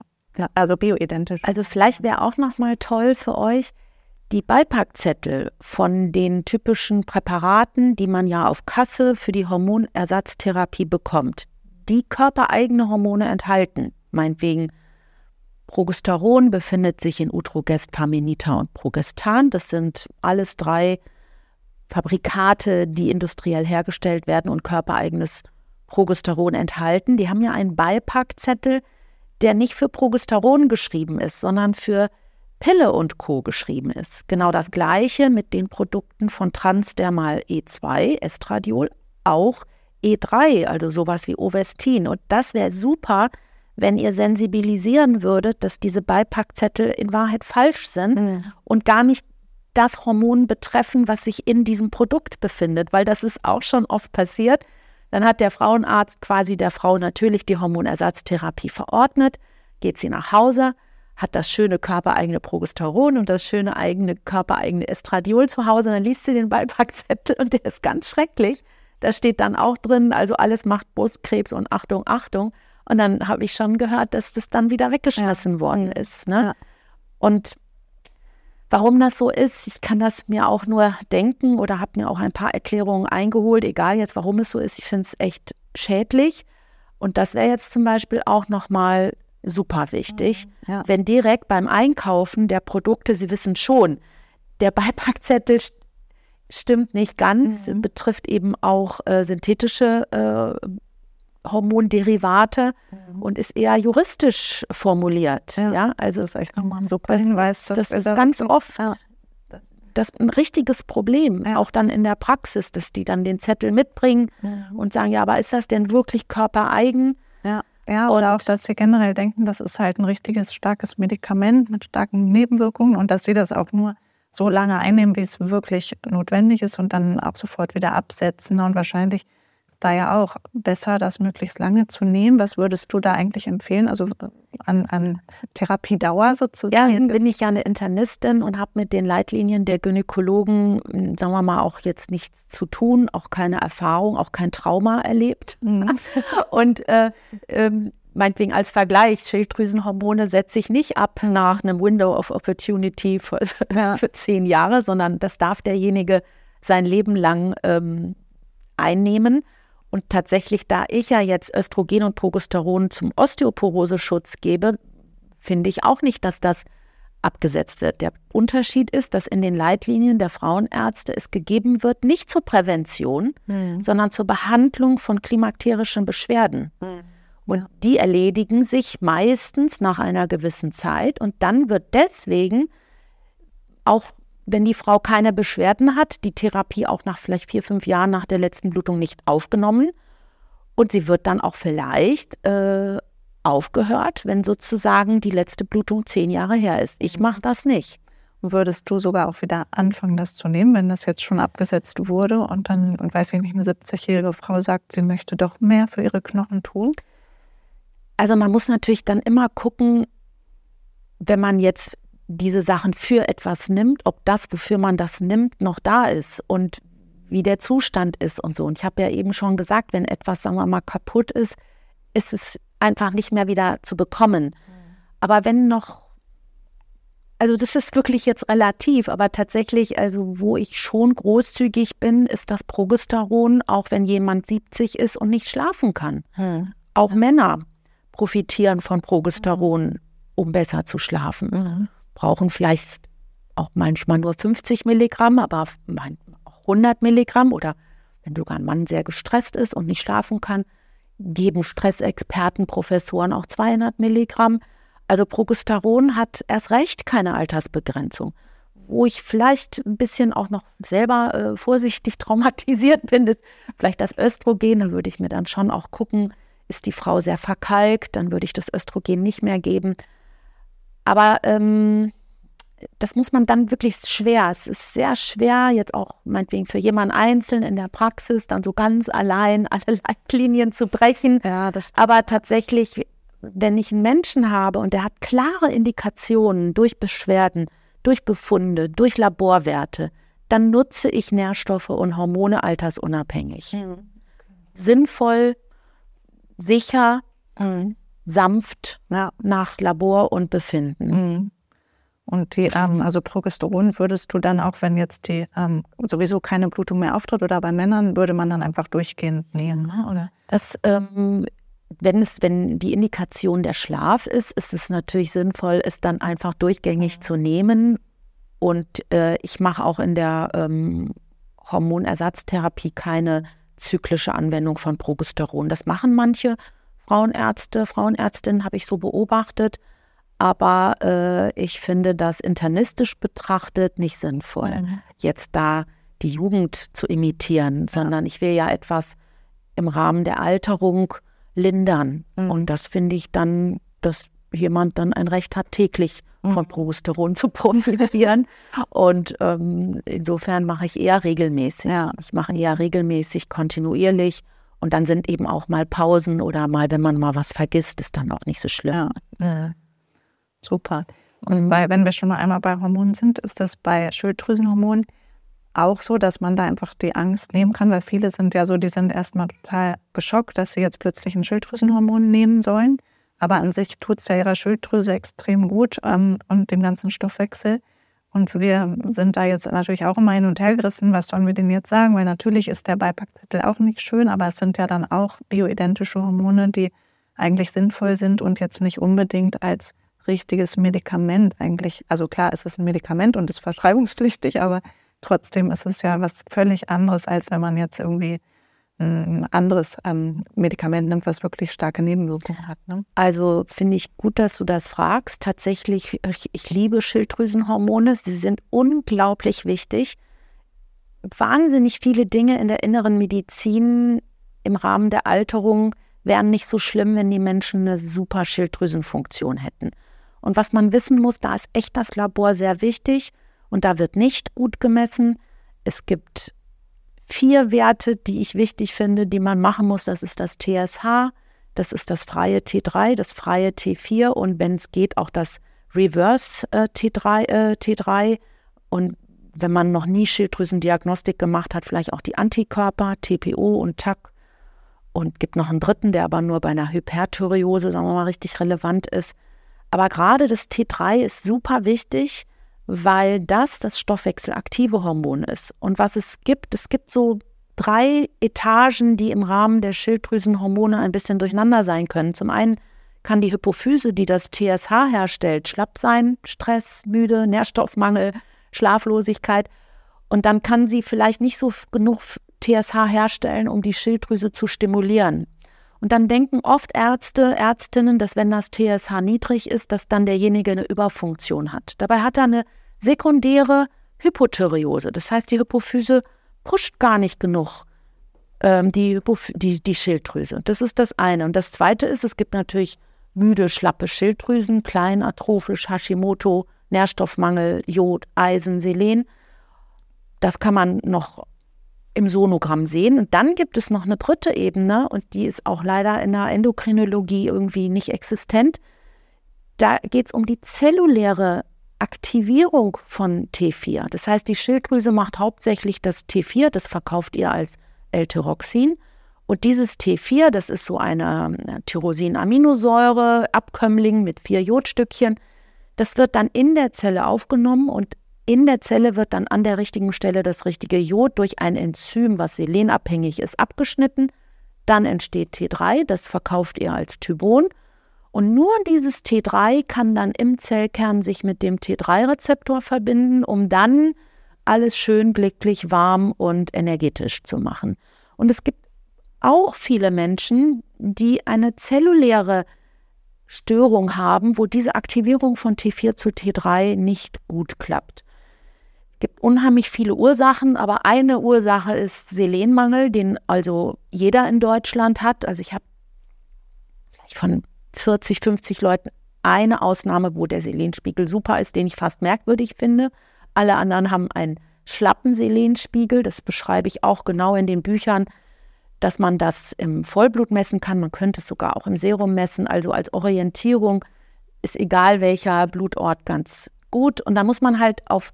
also bioidentisch. Also vielleicht wäre auch nochmal toll für euch, die Beipackzettel von den typischen Präparaten, die man ja auf Kasse für die Hormonersatztherapie bekommt, die körpereigene Hormone enthalten, meinetwegen Progesteron befindet sich in Utrogest, Parmenita und Progestan. Das sind alles drei Fabrikate, die industriell hergestellt werden und körpereigenes Progesteron enthalten. Die haben ja einen Beipackzettel, der nicht für Progesteron geschrieben ist, sondern für Pille und Co. geschrieben ist. Genau das gleiche mit den Produkten von Transdermal E2, Estradiol, auch E3, also sowas wie Ovestin. Und das wäre super, wenn ihr sensibilisieren würdet, dass diese Beipackzettel in Wahrheit falsch sind mhm. und gar nicht das Hormon betreffen, was sich in diesem Produkt befindet, weil das ist auch schon oft passiert. Dann hat der Frauenarzt quasi der Frau natürlich die Hormonersatztherapie verordnet, geht sie nach Hause, hat das schöne körpereigene Progesteron und das schöne eigene körpereigene Estradiol zu Hause. dann liest sie den Beipackzettel und der ist ganz schrecklich. Da steht dann auch drin, also alles macht Brustkrebs und Achtung, Achtung. Und dann habe ich schon gehört, dass das dann wieder weggeschmissen ja. worden ist. Ne? Ja. Und warum das so ist, ich kann das mir auch nur denken oder habe mir auch ein paar Erklärungen eingeholt, egal jetzt, warum es so ist. Ich finde es echt schädlich. Und das wäre jetzt zum Beispiel auch nochmal super wichtig, mhm. ja. wenn direkt beim Einkaufen der Produkte, Sie wissen schon, der Beipackzettel stimmt nicht ganz, mhm. betrifft eben auch äh, synthetische äh, Hormonderivate mhm. und ist eher juristisch formuliert. Ja, ja? also das ist echt nochmal ein super Hinweis. Das, ist ganz oft ja. das ein richtiges Problem, ja. auch dann in der Praxis, dass die dann den Zettel mitbringen mhm. und sagen, ja, aber ist das denn wirklich körpereigen? Ja. Ja, oder auch, dass sie generell denken, das ist halt ein richtiges, starkes Medikament mit starken Nebenwirkungen und dass sie das auch nur so lange einnehmen, wie es wirklich notwendig ist und dann ab sofort wieder absetzen. Und wahrscheinlich da ja auch besser, das möglichst lange zu nehmen. Was würdest du da eigentlich empfehlen? Also an, an Therapiedauer sozusagen? Ja, jetzt bin ich ja eine Internistin und habe mit den Leitlinien der Gynäkologen, hm, sagen wir mal, auch jetzt nichts zu tun, auch keine Erfahrung, auch kein Trauma erlebt. Mhm. Und äh, ähm, meinetwegen als Vergleich, Schilddrüsenhormone setze ich nicht ab nach einem Window of Opportunity für, für zehn Jahre, sondern das darf derjenige sein Leben lang ähm, einnehmen. Und tatsächlich, da ich ja jetzt Östrogen und Progesteron zum Osteoporoseschutz gebe, finde ich auch nicht, dass das abgesetzt wird. Der Unterschied ist, dass in den Leitlinien der Frauenärzte es gegeben wird, nicht zur Prävention, mhm. sondern zur Behandlung von klimakterischen Beschwerden. Mhm. Und die erledigen sich meistens nach einer gewissen Zeit und dann wird deswegen auch wenn die Frau keine Beschwerden hat, die Therapie auch nach vielleicht vier, fünf Jahren nach der letzten Blutung nicht aufgenommen. Und sie wird dann auch vielleicht äh, aufgehört, wenn sozusagen die letzte Blutung zehn Jahre her ist. Ich mache das nicht. Würdest du sogar auch wieder anfangen, das zu nehmen, wenn das jetzt schon abgesetzt wurde und dann, und weiß ich nicht, eine 70-jährige Frau sagt, sie möchte doch mehr für ihre Knochen tun? Also man muss natürlich dann immer gucken, wenn man jetzt diese Sachen für etwas nimmt, ob das, wofür man das nimmt, noch da ist und wie der Zustand ist und so. Und ich habe ja eben schon gesagt, wenn etwas, sagen wir mal, kaputt ist, ist es einfach nicht mehr wieder zu bekommen. Mhm. Aber wenn noch, also das ist wirklich jetzt relativ, aber tatsächlich, also wo ich schon großzügig bin, ist das Progesteron, auch wenn jemand 70 ist und nicht schlafen kann. Mhm. Auch Männer profitieren von Progesteron, mhm. um besser zu schlafen. Mhm brauchen vielleicht auch manchmal nur 50 Milligramm, aber auch 100 Milligramm oder wenn sogar ein Mann sehr gestresst ist und nicht schlafen kann, geben Stressexperten, Professoren auch 200 Milligramm. Also Progesteron hat erst recht keine Altersbegrenzung. Wo ich vielleicht ein bisschen auch noch selber äh, vorsichtig traumatisiert bin, ist vielleicht das Östrogen. Da würde ich mir dann schon auch gucken, ist die Frau sehr verkalkt, dann würde ich das Östrogen nicht mehr geben. Aber ähm, das muss man dann wirklich schwer. Es ist sehr schwer, jetzt auch meinetwegen für jemanden einzeln in der Praxis dann so ganz allein alle Leitlinien zu brechen. Ja, das Aber tatsächlich, wenn ich einen Menschen habe und der hat klare Indikationen durch Beschwerden, durch Befunde, durch Laborwerte, dann nutze ich Nährstoffe und Hormone altersunabhängig. Mhm. Sinnvoll, sicher mhm. Sanft ja, nach Labor und Befinden. Mhm. Und die, ähm, also Progesteron würdest du dann auch, wenn jetzt die ähm, sowieso keine Blutung mehr auftritt oder bei Männern, würde man dann einfach durchgehend nehmen, ne? oder? Das, ähm, wenn es, wenn die Indikation der Schlaf ist, ist es natürlich sinnvoll, es dann einfach durchgängig zu nehmen. Und äh, ich mache auch in der ähm, Hormonersatztherapie keine zyklische Anwendung von Progesteron. Das machen manche Frauenärzte, Frauenärztinnen habe ich so beobachtet. Aber äh, ich finde das internistisch betrachtet nicht sinnvoll, mhm. jetzt da die Jugend zu imitieren, sondern ich will ja etwas im Rahmen der Alterung lindern. Mhm. Und das finde ich dann, dass jemand dann ein Recht hat, täglich mhm. von Progesteron zu profitieren. Und ähm, insofern mache ich eher regelmäßig. Ja. Ich mache eher regelmäßig, kontinuierlich. Und dann sind eben auch mal Pausen oder mal, wenn man mal was vergisst, ist dann auch nicht so schlimm. Ja. Super. Und bei, wenn wir schon mal einmal bei Hormonen sind, ist das bei Schilddrüsenhormonen auch so, dass man da einfach die Angst nehmen kann, weil viele sind ja so, die sind erstmal total geschockt, dass sie jetzt plötzlich ein Schilddrüsenhormon nehmen sollen. Aber an sich tut es ja ihrer Schilddrüse extrem gut ähm, und dem ganzen Stoffwechsel. Und wir sind da jetzt natürlich auch immer hin und her gerissen, was sollen wir denn jetzt sagen? Weil natürlich ist der Beipackzettel auch nicht schön, aber es sind ja dann auch bioidentische Hormone, die eigentlich sinnvoll sind und jetzt nicht unbedingt als richtiges Medikament eigentlich. Also klar, es ist ein Medikament und ist verschreibungspflichtig, aber trotzdem ist es ja was völlig anderes, als wenn man jetzt irgendwie ein anderes ähm, Medikament nimmt, was wirklich starke Nebenwirkungen hat. Ne? Also finde ich gut, dass du das fragst. Tatsächlich, ich, ich liebe Schilddrüsenhormone. Sie sind unglaublich wichtig. Wahnsinnig viele Dinge in der inneren Medizin im Rahmen der Alterung wären nicht so schlimm, wenn die Menschen eine super Schilddrüsenfunktion hätten. Und was man wissen muss, da ist echt das Labor sehr wichtig und da wird nicht gut gemessen. Es gibt vier Werte, die ich wichtig finde, die man machen muss. Das ist das TSH, das ist das freie T3, das freie T4 und wenn es geht, auch das Reverse äh, T3, äh, T3. Und wenn man noch nie Schilddrüsendiagnostik gemacht hat, vielleicht auch die Antikörper, TPO und TAC. Und gibt noch einen dritten, der aber nur bei einer Hyperthyreose, sagen wir mal, richtig relevant ist. Aber gerade das T3 ist super wichtig, weil das das stoffwechselaktive Hormon ist. Und was es gibt, es gibt so drei Etagen, die im Rahmen der Schilddrüsenhormone ein bisschen durcheinander sein können. Zum einen kann die Hypophyse, die das TSH herstellt, schlapp sein, Stress, müde, Nährstoffmangel, Schlaflosigkeit. Und dann kann sie vielleicht nicht so genug TSH herstellen, um die Schilddrüse zu stimulieren. Und dann denken oft Ärzte, Ärztinnen, dass wenn das TSH niedrig ist, dass dann derjenige eine Überfunktion hat. Dabei hat er eine sekundäre Hypothyreose. Das heißt, die Hypophyse pusht gar nicht genug ähm, die, die, die Schilddrüse. Das ist das eine. Und das zweite ist, es gibt natürlich müde, schlappe Schilddrüsen, klein, atrophisch, Hashimoto, Nährstoffmangel, Jod, Eisen, Selen. Das kann man noch im Sonogramm sehen. Und dann gibt es noch eine dritte Ebene und die ist auch leider in der Endokrinologie irgendwie nicht existent. Da geht es um die zelluläre Aktivierung von T4. Das heißt, die Schilddrüse macht hauptsächlich das T4, das verkauft ihr als L-Tyroxin. Und dieses T4, das ist so eine Tyrosin-Aminosäure, Abkömmling mit vier Jodstückchen, das wird dann in der Zelle aufgenommen und in der Zelle wird dann an der richtigen Stelle das richtige Jod durch ein Enzym, was selenabhängig ist, abgeschnitten. Dann entsteht T3, das verkauft ihr als Tybon. Und nur dieses T3 kann dann im Zellkern sich mit dem T3-Rezeptor verbinden, um dann alles schön glücklich, warm und energetisch zu machen. Und es gibt auch viele Menschen, die eine zelluläre Störung haben, wo diese Aktivierung von T4 zu T3 nicht gut klappt gibt unheimlich viele Ursachen, aber eine Ursache ist Selenmangel, den also jeder in Deutschland hat. Also ich habe vielleicht von 40, 50 Leuten eine Ausnahme, wo der Selenspiegel super ist, den ich fast merkwürdig finde. Alle anderen haben einen schlappen Selenspiegel. Das beschreibe ich auch genau in den Büchern, dass man das im Vollblut messen kann. Man könnte es sogar auch im Serum messen. Also als Orientierung ist egal welcher Blutort ganz gut. Und da muss man halt auf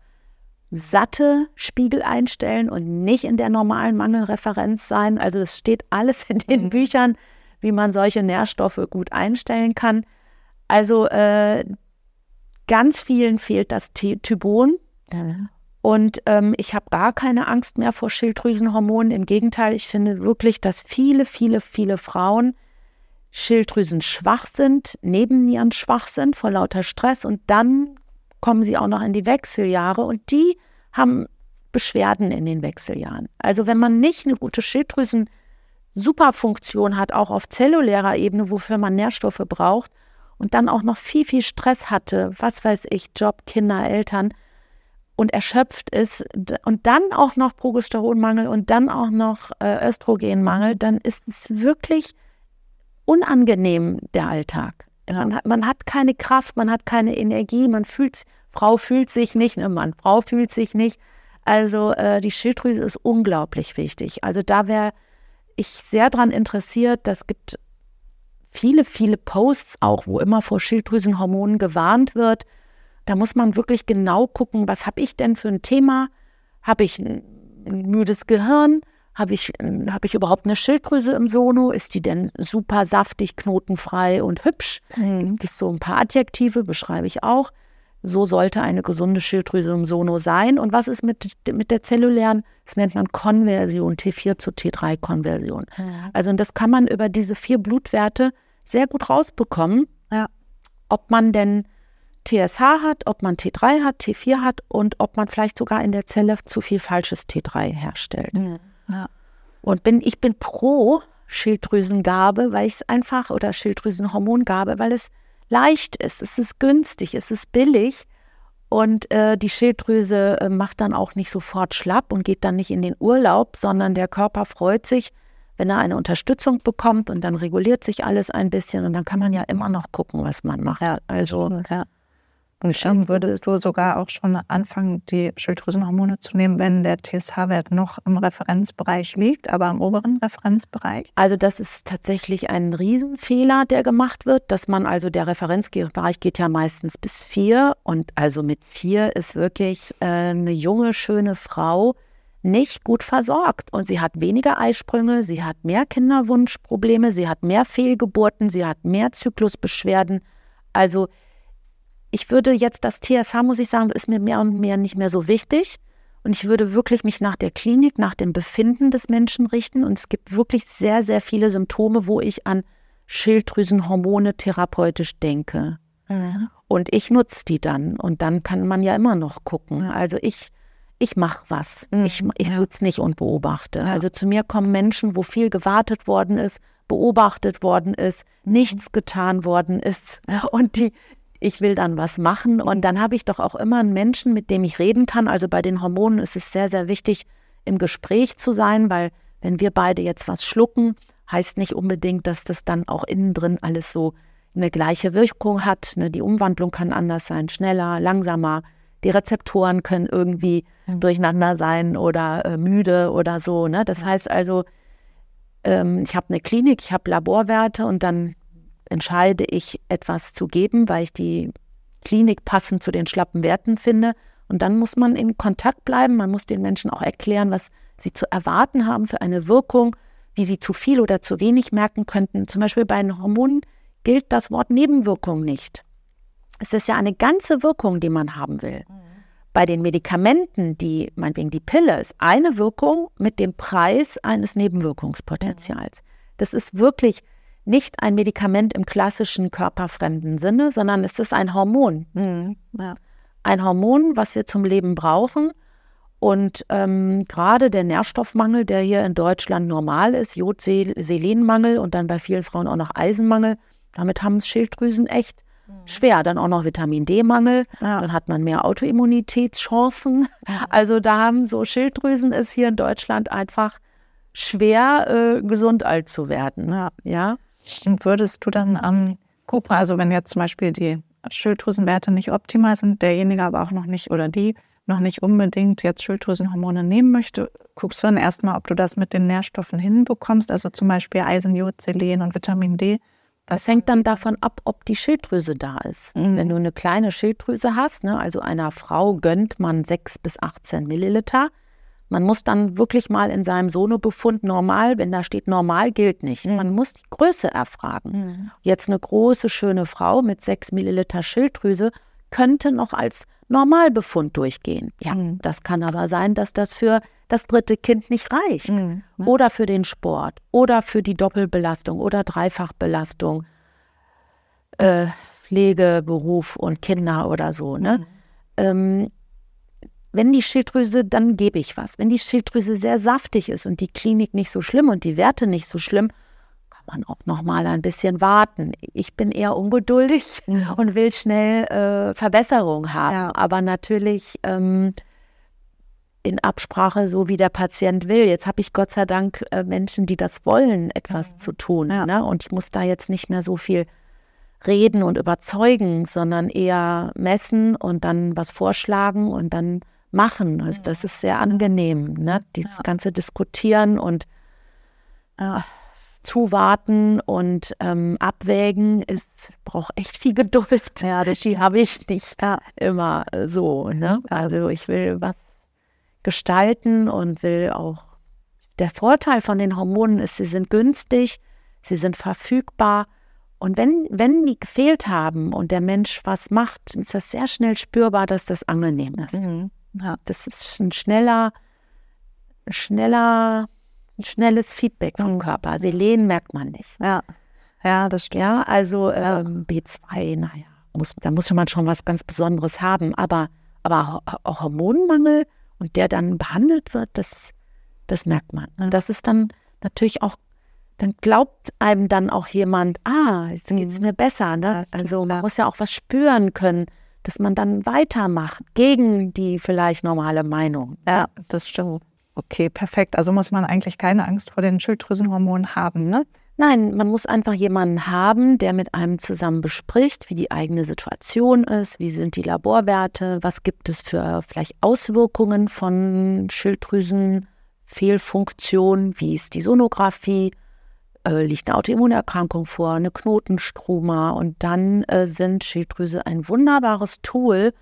satte Spiegel einstellen und nicht in der normalen Mangelreferenz sein. Also es steht alles in den mhm. Büchern, wie man solche Nährstoffe gut einstellen kann. Also äh, ganz vielen fehlt das Tybon. Ja. Und ähm, ich habe gar keine Angst mehr vor Schilddrüsenhormonen. Im Gegenteil, ich finde wirklich, dass viele, viele, viele Frauen Schilddrüsen schwach sind, Nebennieren schwach sind vor lauter Stress und dann kommen sie auch noch in die Wechseljahre und die haben Beschwerden in den Wechseljahren. Also wenn man nicht eine gute Schilddrüsen-Superfunktion hat, auch auf zellulärer Ebene, wofür man Nährstoffe braucht und dann auch noch viel, viel Stress hatte, was weiß ich, Job, Kinder, Eltern, und erschöpft ist und dann auch noch Progesteronmangel und dann auch noch äh, Östrogenmangel, dann ist es wirklich unangenehm, der Alltag. Man, hat, man hat keine Kraft, man hat keine Energie, man fühlt, Frau fühlt sich nicht, ne Mann, Frau fühlt sich nicht. Also äh, die Schilddrüse ist unglaublich wichtig. Also da wäre ich sehr daran interessiert, das gibt viele, viele Posts auch, wo immer vor Schilddrüsenhormonen gewarnt wird. Da muss man wirklich genau gucken, was habe ich denn für ein Thema? Habe ich ein, ein müdes Gehirn? Habe ich, hab ich überhaupt eine Schilddrüse im Sono? Ist die denn super saftig, knotenfrei und hübsch? Mhm. Gibt es so ein paar Adjektive, beschreibe ich auch. So sollte eine gesunde Schilddrüse im Sono sein. Und was ist mit, mit der zellulären? Das nennt man Konversion, T4 zu T3-Konversion. Mhm. Also und das kann man über diese vier Blutwerte sehr gut rausbekommen, ja. ob man denn TSH hat, ob man T3 hat, T4 hat und ob man vielleicht sogar in der Zelle zu viel falsches T3 herstellt. Mhm. Ja. Und bin, ich bin pro Schilddrüsengabe, weil ich es einfach, oder Schilddrüsenhormongabe, weil es leicht ist, es ist günstig, es ist billig und äh, die Schilddrüse äh, macht dann auch nicht sofort schlapp und geht dann nicht in den Urlaub, sondern der Körper freut sich, wenn er eine Unterstützung bekommt und dann reguliert sich alles ein bisschen und dann kann man ja immer noch gucken, was man macht. Ja, also ja. Und dann würdest du sogar auch schon anfangen, die Schilddrüsenhormone zu nehmen, wenn der TSH-Wert noch im Referenzbereich liegt, aber im oberen Referenzbereich? Also das ist tatsächlich ein Riesenfehler, der gemacht wird, dass man also der Referenzbereich geht ja meistens bis vier und also mit vier ist wirklich äh, eine junge, schöne Frau nicht gut versorgt und sie hat weniger Eisprünge, sie hat mehr Kinderwunschprobleme, sie hat mehr Fehlgeburten, sie hat mehr Zyklusbeschwerden. Also ich würde jetzt das TSH, muss ich sagen, ist mir mehr und mehr nicht mehr so wichtig. Und ich würde wirklich mich nach der Klinik, nach dem Befinden des Menschen richten. Und es gibt wirklich sehr, sehr viele Symptome, wo ich an Schilddrüsenhormone therapeutisch denke. Mhm. Und ich nutze die dann. Und dann kann man ja immer noch gucken. Also ich, ich mache was. Mhm. Ich, ich sitze nicht und beobachte. Ja. Also zu mir kommen Menschen, wo viel gewartet worden ist, beobachtet worden ist, mhm. nichts getan worden ist. Und die, ich will dann was machen. Und dann habe ich doch auch immer einen Menschen, mit dem ich reden kann. Also bei den Hormonen ist es sehr, sehr wichtig, im Gespräch zu sein, weil wenn wir beide jetzt was schlucken, heißt nicht unbedingt, dass das dann auch innen drin alles so eine gleiche Wirkung hat. Ne? Die Umwandlung kann anders sein, schneller, langsamer. Die Rezeptoren können irgendwie mhm. durcheinander sein oder äh, müde oder so. Ne? Das heißt also, ähm, ich habe eine Klinik, ich habe Laborwerte und dann entscheide ich, etwas zu geben, weil ich die Klinik passend zu den schlappen Werten finde. Und dann muss man in Kontakt bleiben. Man muss den Menschen auch erklären, was sie zu erwarten haben für eine Wirkung, wie sie zu viel oder zu wenig merken könnten. Zum Beispiel bei den Hormonen gilt das Wort Nebenwirkung nicht. Es ist ja eine ganze Wirkung, die man haben will. Mhm. Bei den Medikamenten, die, meinetwegen die Pille, ist eine Wirkung mit dem Preis eines Nebenwirkungspotenzials. Mhm. Das ist wirklich nicht ein Medikament im klassischen körperfremden Sinne, sondern es ist ein Hormon. Mhm. Ja. Ein Hormon, was wir zum Leben brauchen. Und ähm, gerade der Nährstoffmangel, der hier in Deutschland normal ist, Jod-Selenmangel und dann bei vielen Frauen auch noch Eisenmangel, damit haben es Schilddrüsen echt mhm. schwer. Dann auch noch Vitamin D-Mangel, ja. dann hat man mehr Autoimmunitätschancen. Ja. Also da haben so Schilddrüsen ist hier in Deutschland einfach schwer, äh, gesund alt zu werden. Ja. ja? Und würdest du dann ähm, gucken, also wenn jetzt zum Beispiel die Schilddrüsenwerte nicht optimal sind, derjenige aber auch noch nicht oder die noch nicht unbedingt jetzt Schilddrüsenhormone nehmen möchte, guckst du dann erstmal, ob du das mit den Nährstoffen hinbekommst, also zum Beispiel Eisen, Jod, Selen und Vitamin D. Das fängt dann davon ab, ob die Schilddrüse da ist. Mhm. Wenn du eine kleine Schilddrüse hast, ne, also einer Frau gönnt man 6 bis 18 Milliliter, Man muss dann wirklich mal in seinem Sonobefund normal, wenn da steht normal, gilt nicht. Mhm. Man muss die Größe erfragen. Mhm. Jetzt eine große, schöne Frau mit 6 Milliliter Schilddrüse könnte noch als Normalbefund durchgehen. Ja, mhm. das kann aber sein, dass das für das dritte Kind nicht reicht. Mhm. Oder für den Sport oder für die Doppelbelastung oder Dreifachbelastung, äh, Pflege, Beruf und Kinder oder so. Ne? Mhm. Ähm, wenn die Schilddrüse, dann gebe ich was. Wenn die Schilddrüse sehr saftig ist und die Klinik nicht so schlimm und die Werte nicht so schlimm, kann man auch noch mal ein bisschen warten. Ich bin eher ungeduldig ja. und will schnell äh, Verbesserung haben. Ja. Aber natürlich ähm, in Absprache, so wie der Patient will. Jetzt habe ich Gott sei Dank äh, Menschen, die das wollen, etwas ja. zu tun. Ne? Und ich muss da jetzt nicht mehr so viel reden und überzeugen, sondern eher messen und dann was vorschlagen und dann machen. Also das ist sehr angenehm, ne? Dieses ja. ganze Diskutieren und äh, Zuwarten und ähm, Abwägen ist braucht echt viel Geduld. Ja, das habe ich nicht ja. immer so. Ne? Also ich will was gestalten und will auch. Der Vorteil von den Hormonen ist, sie sind günstig, sie sind verfügbar. Und wenn, wenn die gefehlt haben und der Mensch was macht, ist das sehr schnell spürbar, dass das angenehm ist. Mhm. Ja, das ist ein schneller, schneller, ein schnelles Feedback vom Körper. Selen merkt man nicht. Ja, ja, das stimmt. Ja, also. Ähm, B2, naja, muss, da muss man schon was ganz Besonderes haben. Aber, aber Hormonmangel und der dann behandelt wird, das, das merkt man. Und das ist dann natürlich auch, dann glaubt einem dann auch jemand, ah, jetzt geht es mhm. mir besser. Ne? Also man muss ja auch was spüren können dass man dann weitermacht gegen die vielleicht normale Meinung. Ja, das stimmt. Okay, perfekt. Also muss man eigentlich keine Angst vor den Schilddrüsenhormonen haben, ne? Nein, man muss einfach jemanden haben, der mit einem zusammen bespricht, wie die eigene Situation ist, wie sind die Laborwerte, was gibt es für vielleicht Auswirkungen von Schilddrüsenfehlfunktion, wie ist die Sonographie, äh, liegt eine Autoimmunerkrankung vor, eine Knotenstruma und dann äh, sind Schilddrüse ein wunderbares Tool,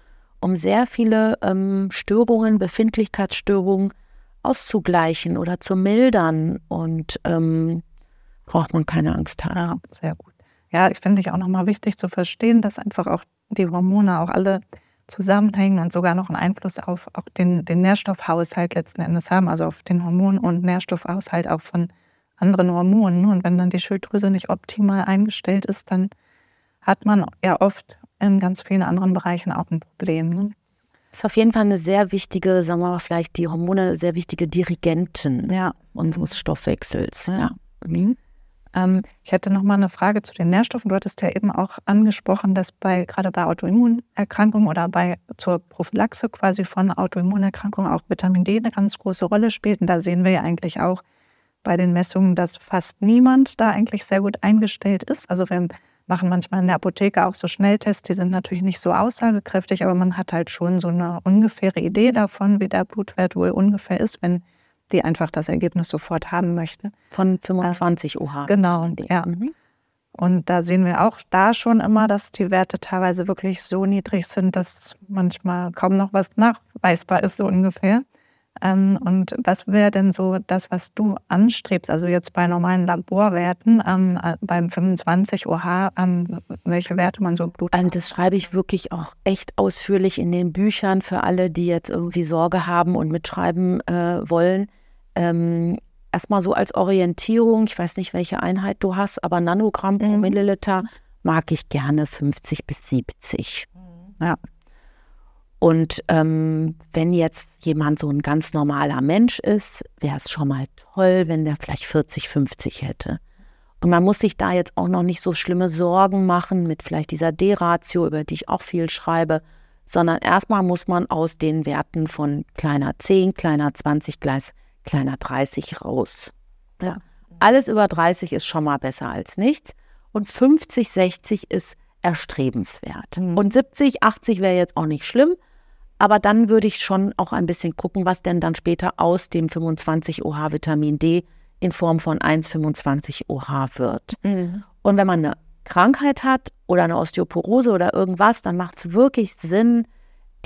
um sehr viele ähm, Störungen, Befindlichkeitsstörungen auszugleichen oder zu mildern und ähm, braucht man keine Angst haben. Ja, sehr gut. Ja, ich finde ich auch nochmal wichtig zu verstehen, dass einfach auch die Hormone auch alle zusammenhängen und sogar noch einen Einfluss auf auch den, den Nährstoffhaushalt letzten Endes haben, also auf den Hormon- und Nährstoffhaushalt auch von anderen Hormonen. Und wenn dann die Schilddrüse nicht optimal eingestellt ist, dann hat man ja oft in ganz vielen anderen Bereichen auch ein Problem. Ne? Ist auf jeden Fall eine sehr wichtige, sagen wir mal, vielleicht die Hormone, sehr wichtige Dirigenten ja. unseres Stoffwechsels. Ja. ja. Mhm. Ähm, ich hätte noch mal eine Frage zu den Nährstoffen. Du hattest ja eben auch angesprochen, dass bei gerade bei Autoimmunerkrankungen oder bei zur Prophylaxe quasi von Autoimmunerkrankungen auch Vitamin D eine ganz große Rolle spielt. Und da sehen wir ja eigentlich auch, bei den Messungen, dass fast niemand da eigentlich sehr gut eingestellt ist. Also wir machen manchmal in der Apotheke auch so Schnelltests, die sind natürlich nicht so aussagekräftig, aber man hat halt schon so eine ungefähre Idee davon, wie der Blutwert wohl ungefähr ist, wenn die einfach das Ergebnis sofort haben möchte. Von 25 OH. Genau, ja. Mhm. Und da sehen wir auch da schon immer, dass die Werte teilweise wirklich so niedrig sind, dass manchmal kaum noch was nachweisbar ist, so ungefähr. Ähm, und was wäre denn so das, was du anstrebst? Also jetzt bei normalen Laborwerten, ähm, äh, beim 25 OH, ähm, welche Werte man so Blut. Also das schreibe ich wirklich auch echt ausführlich in den Büchern für alle, die jetzt irgendwie Sorge haben und mitschreiben äh, wollen. Ähm, erstmal so als Orientierung, ich weiß nicht, welche Einheit du hast, aber Nanogramm pro mhm. Milliliter mag ich gerne 50 bis 70. Ja. Und ähm, wenn jetzt jemand so ein ganz normaler Mensch ist, wäre es schon mal toll, wenn der vielleicht 40, 50 hätte. Und man muss sich da jetzt auch noch nicht so schlimme Sorgen machen mit vielleicht dieser D-Ratio, über die ich auch viel schreibe, sondern erstmal muss man aus den Werten von kleiner 10, kleiner 20, kleiner 30 raus. Ja. Alles über 30 ist schon mal besser als nichts. Und 50, 60 ist erstrebenswert. Mhm. Und 70, 80 wäre jetzt auch nicht schlimm. Aber dann würde ich schon auch ein bisschen gucken, was denn dann später aus dem 25 OH Vitamin D in Form von 1,25 OH wird. Mhm. Und wenn man eine Krankheit hat oder eine Osteoporose oder irgendwas, dann macht es wirklich Sinn,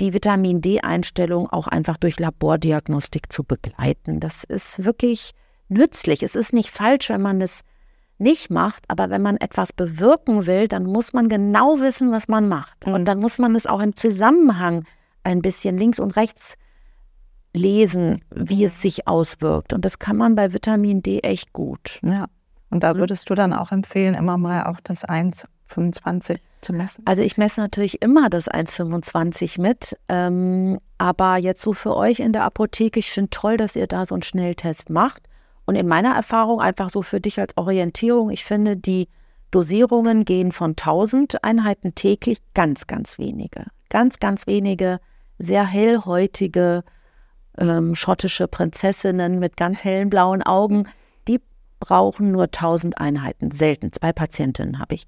die Vitamin D-Einstellung auch einfach durch Labordiagnostik zu begleiten. Das ist wirklich nützlich. Es ist nicht falsch, wenn man es nicht macht, aber wenn man etwas bewirken will, dann muss man genau wissen, was man macht. Und dann muss man es auch im Zusammenhang ein bisschen links und rechts lesen, wie es sich auswirkt. Und das kann man bei Vitamin D echt gut. Ja. Und da würdest du dann auch empfehlen, immer mal auch das 1,25 zu messen? Also ich messe natürlich immer das 1,25 mit. Ähm, aber jetzt so für euch in der Apotheke, ich finde toll, dass ihr da so einen Schnelltest macht. Und in meiner Erfahrung einfach so für dich als Orientierung, ich finde, die Dosierungen gehen von 1000 Einheiten täglich ganz, ganz wenige. Ganz, ganz wenige, sehr hellhäutige ähm, schottische Prinzessinnen mit ganz hellen blauen Augen, die brauchen nur 1000 Einheiten. Selten, zwei Patientinnen habe ich.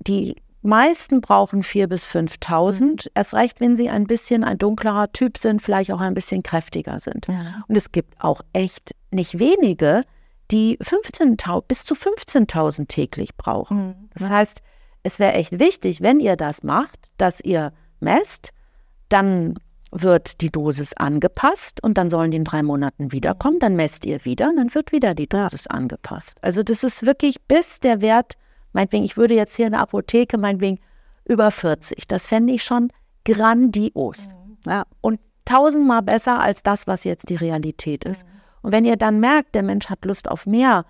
Die meisten brauchen 4.000 bis 5.000. Erst recht, wenn sie ein bisschen ein dunklerer Typ sind, vielleicht auch ein bisschen kräftiger sind. Ja. Und es gibt auch echt nicht wenige, die 15 bis zu 15.000 täglich brauchen. Mhm. Das heißt, es wäre echt wichtig, wenn ihr das macht, dass ihr messt, dann wird die Dosis angepasst und dann sollen die in drei Monaten wiederkommen, dann messt ihr wieder und dann wird wieder die Dosis angepasst. Also das ist wirklich bis der Wert, meinetwegen, ich würde jetzt hier in der Apotheke, meinetwegen über 40, das fände ich schon grandios. Mhm. Ja. Und tausendmal besser als das, was jetzt die Realität ist. Mhm. Und wenn ihr dann merkt, der Mensch hat Lust auf mehr,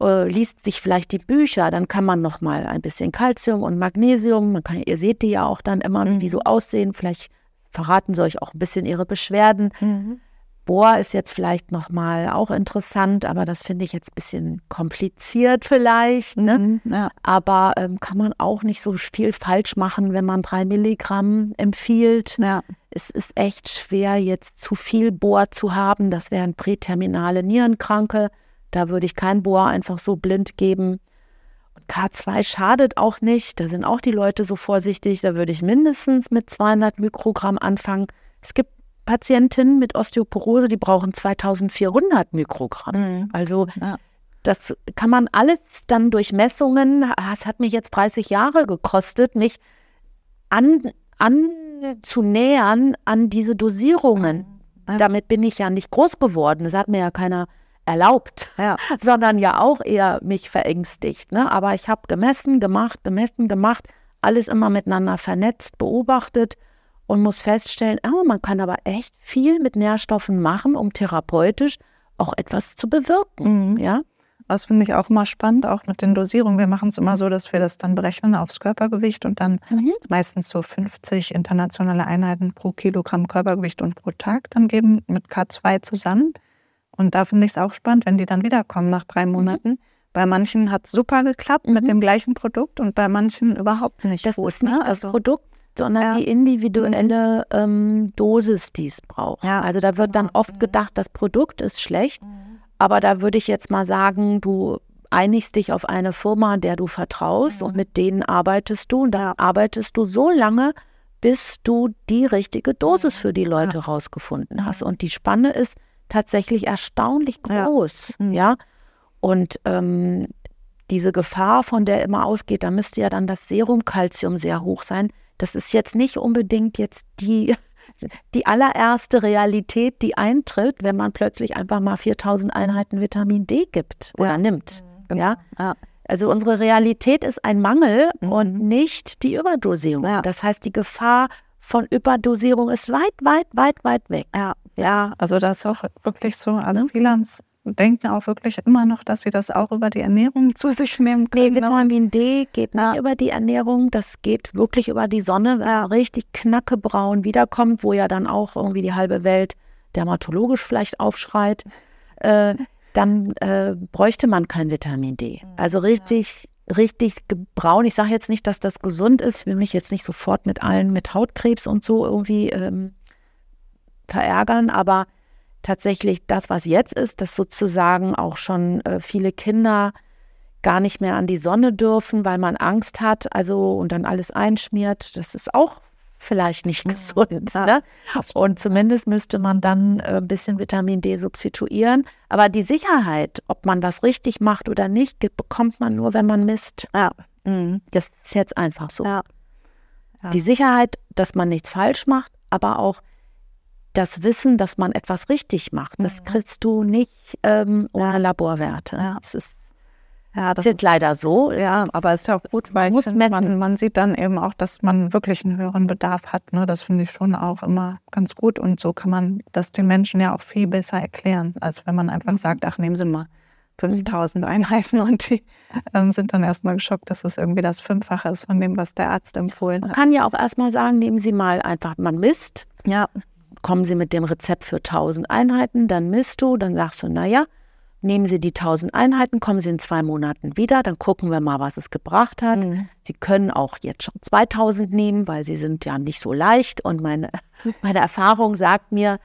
äh, liest sich vielleicht die Bücher, dann kann man noch mal ein bisschen Kalzium und Magnesium, man kann, ihr seht die ja auch dann immer, wie die so mhm. aussehen, vielleicht verraten sie euch auch ein bisschen ihre Beschwerden. Mhm. Bohr ist jetzt vielleicht nochmal auch interessant, aber das finde ich jetzt ein bisschen kompliziert vielleicht. Ne? Mhm, ja. Aber ähm, kann man auch nicht so viel falsch machen, wenn man drei Milligramm empfiehlt. Ja. Es ist echt schwer, jetzt zu viel Bohr zu haben. Das wären präterminale Nierenkranke. Da würde ich kein Bohr einfach so blind geben. K2 schadet auch nicht. Da sind auch die Leute so vorsichtig. Da würde ich mindestens mit 200 Mikrogramm anfangen. Es gibt Patientinnen mit Osteoporose, die brauchen 2400 Mikrogramm. Mhm. Also ja. das kann man alles dann durch Messungen, es hat mich jetzt 30 Jahre gekostet, mich an, anzunähern an diese Dosierungen. Ja. Damit bin ich ja nicht groß geworden. Das hat mir ja keiner erlaubt, ja. sondern ja auch eher mich verängstigt. Ne? Aber ich habe gemessen, gemacht, gemessen, gemacht, alles immer miteinander vernetzt, beobachtet und muss feststellen, oh, man kann aber echt viel mit Nährstoffen machen, um therapeutisch auch etwas zu bewirken. Mhm. Ja? Das finde ich auch immer spannend, auch mit den Dosierungen. Wir machen es immer so, dass wir das dann berechnen aufs Körpergewicht und dann mhm. meistens so 50 internationale Einheiten pro Kilogramm Körpergewicht und pro Tag dann geben mit K2 zusammen. Und da finde ich es auch spannend, wenn die dann wiederkommen nach drei mhm. Monaten. Mhm. Bei manchen hat es super geklappt mhm. mit dem gleichen Produkt und bei manchen überhaupt nicht. Das gut, ist nicht ne? das also, Produkt, sondern ja. die individuelle ähm, Dosis, die es braucht. Ja. Also da wird dann oft gedacht, das Produkt ist schlecht, mhm. aber da würde ich jetzt mal sagen, du einigst dich auf eine Firma, der du vertraust mhm. und mit denen arbeitest du und da arbeitest du so lange, bis du die richtige Dosis für die Leute ja. rausgefunden hast. Und die Spanne ist, tatsächlich erstaunlich groß. Ja. ja? Und ähm, diese Gefahr, von der immer ausgeht, da müsste ja dann das Serumkalzium sehr hoch sein. Das ist jetzt nicht unbedingt jetzt die, die allererste Realität, die eintritt, wenn man plötzlich einfach mal 4000 Einheiten Vitamin D gibt oder ja. nimmt. Mhm. Ja? ja? Also unsere Realität ist ein Mangel mhm. und nicht die Überdosierung. Ja. Das heißt, die Gefahr von Überdosierung ist weit, weit, weit, weit weg. Ja, ja, also das ist auch wirklich so. Also viele denken auch wirklich immer noch, dass sie das auch über die Ernährung zu sich nehmen können. Nee, Vitamin D geht nicht ja. über die Ernährung, das geht wirklich über die Sonne, wenn er richtig knackebraun wiederkommt, wo ja dann auch irgendwie die halbe Welt dermatologisch vielleicht aufschreit. Äh, dann äh, bräuchte man kein Vitamin D. Mhm. Also richtig richtig braun. Ich sage jetzt nicht, dass das gesund ist. Ich will mich jetzt nicht sofort mit allen mit Hautkrebs und so irgendwie ähm, verärgern, aber tatsächlich das, was jetzt ist, dass sozusagen auch schon äh, viele Kinder gar nicht mehr an die Sonne dürfen, weil man Angst hat, also und dann alles einschmiert, das ist auch vielleicht nicht gesund. Ja. Ne? Und zumindest müsste man dann äh, ein bisschen Vitamin D substituieren. Aber die Sicherheit, ob man was richtig macht oder nicht, bekommt man nur, wenn man misst. Ja. Mhm. Das ist jetzt einfach so. Ja. Ja. Die Sicherheit, dass man nichts falsch macht, aber auch das Wissen, dass man etwas richtig macht. Das Mhm. kriegst du nicht ähm, ohne. Laborwerte. Ja. Das ist, Ja, ist jetzt leider so. Ja, aber es ist ja auch gut, weil muss man, man sieht dann eben auch, dass man wirklich einen höheren Bedarf hat. Ne? Das finde ich schon auch immer ganz gut. Und so kann man das den Menschen ja auch viel besser erklären, als wenn man einfach sagt, ach, nehmen Sie mal 5000 Einheiten und die ähm, sind dann erstmal geschockt, dass es irgendwie das Fünffache ist von dem, was der Arzt empfohlen Man hat. kann ja auch erstmal sagen, nehmen Sie mal einfach, man misst, Ja, kommen Sie mit dem Rezept für 1000 Einheiten, dann misst du, dann sagst du, naja, nehmen Sie die 1000 Einheiten, kommen Sie in zwei Monaten wieder, dann gucken wir mal, was es gebracht hat. Mhm. Sie können auch jetzt schon 2000 nehmen, weil sie sind ja nicht so leicht und meine, meine Erfahrung sagt mir,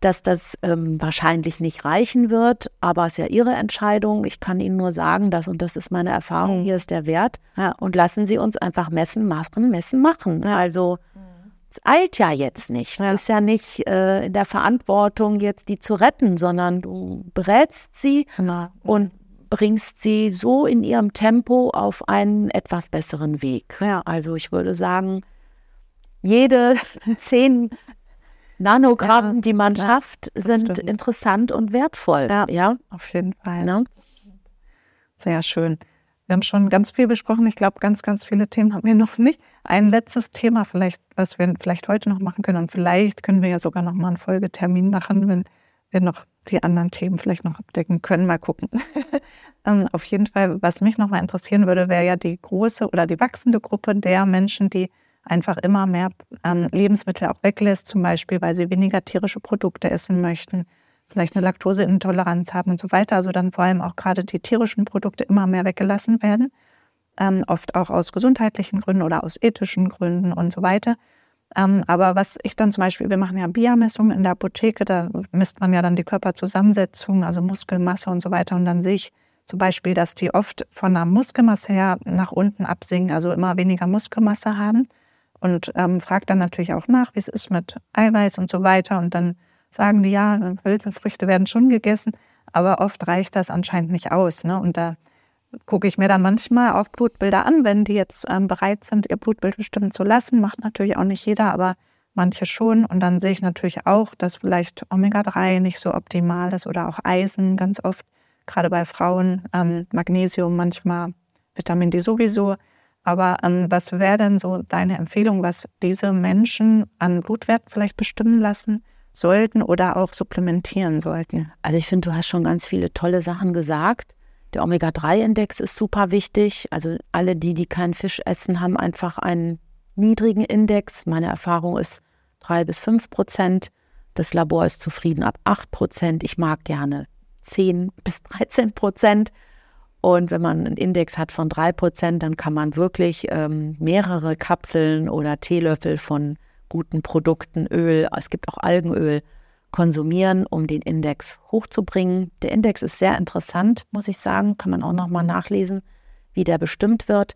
dass das ähm, wahrscheinlich nicht reichen wird, aber es ist ja Ihre Entscheidung. Ich kann Ihnen nur sagen, das und das ist meine Erfahrung, Mhm. hier ist der Wert. Ja. Und lassen Sie uns einfach messen, machen, messen, machen. Also es eilt ja jetzt nicht. Ja. Du bist ja nicht äh, in der Verantwortung, jetzt die zu retten, sondern du berätst sie genau. und bringst sie so in ihrem Tempo auf einen etwas besseren Weg. Ja. Also ich würde sagen, jede zehn Nanogramm, Ja, die man ja, schafft, sind stimmt. interessant und wertvoll. Ja. ja? Auf jeden Fall. Ne? Sehr schön. Wir haben schon ganz viel besprochen. Ich glaube, ganz, ganz viele Themen haben wir noch nicht. Ein letztes Thema vielleicht, was wir vielleicht heute noch machen können. Und vielleicht können wir ja sogar noch mal einen Folgetermin machen, wenn wir noch die anderen Themen vielleicht noch abdecken können. Mal gucken. ähm, auf jeden Fall, was mich noch mal interessieren würde, wäre ja die große oder die wachsende Gruppe der Menschen, die einfach immer mehr ähm, Lebensmittel auch weglässt, zum Beispiel, weil sie weniger tierische Produkte essen möchten, vielleicht eine Laktoseintoleranz haben und so weiter. Also dann vor allem auch gerade die tierischen Produkte immer mehr weggelassen werden, ähm, oft auch aus gesundheitlichen Gründen oder aus ethischen Gründen und so weiter. Ähm, aber was ich dann zum Beispiel, wir machen ja Bia-Messungen in der Apotheke, da misst man ja dann die Körperzusammensetzung, also Muskelmasse und so weiter. Und dann sehe ich zum Beispiel, dass die oft von der Muskelmasse her nach unten absinken, also immer weniger Muskelmasse haben. Und ähm, frage dann natürlich auch nach, wie es ist mit Eiweiß und so weiter. Und dann sagen die, ja, Hülsenfrüchte werden schon gegessen, aber oft reicht das anscheinend nicht aus. Ne? Und da gucke ich mir dann manchmal auch Blutbilder an, wenn die jetzt ähm, bereit sind, ihr Blutbild bestimmen zu lassen. Macht natürlich auch nicht jeder, aber manche schon. Und dann sehe ich natürlich auch, dass vielleicht Omega-3 nicht so optimal ist oder auch Eisen ganz oft, gerade bei Frauen, ähm, Magnesium manchmal, Vitamin D sowieso. Aber ähm, was wäre denn so deine Empfehlung, was diese Menschen an Blutwert vielleicht bestimmen lassen sollten oder auch supplementieren sollten? Also ich finde, du hast schon ganz viele tolle Sachen gesagt. Der Omega-3-Index ist super wichtig. Also alle die, die keinen Fisch essen, haben einfach einen niedrigen Index. Meine Erfahrung ist drei bis fünf Prozent. Das Labor ist zufrieden ab acht Prozent. Ich mag gerne 10 bis 13 Prozent. Und wenn man einen Index hat von drei Prozent, dann kann man wirklich ähm, mehrere Kapseln oder Teelöffel von guten Produkten, Öl, es gibt auch Algenöl, konsumieren, um den Index hochzubringen. Der Index ist sehr interessant, muss ich sagen, kann man auch nochmal nachlesen, wie der bestimmt wird.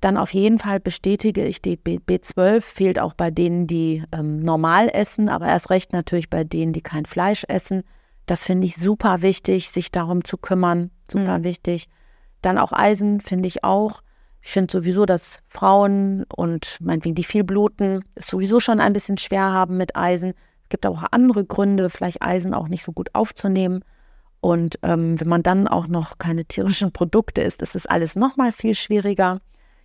Dann auf jeden Fall bestätige ich, die B- B12 fehlt auch bei denen, die ähm, normal essen, aber erst recht natürlich bei denen, die kein Fleisch essen. Das finde ich super wichtig, sich darum zu kümmern, super Mhm. wichtig. Dann auch Eisen finde ich auch. Ich finde sowieso, dass Frauen und meinetwegen die viel bluten, es sowieso schon ein bisschen schwer haben mit Eisen. Es gibt auch andere Gründe, vielleicht Eisen auch nicht so gut aufzunehmen. Und ähm, wenn man dann auch noch keine tierischen Produkte isst, ist es alles noch mal viel schwieriger.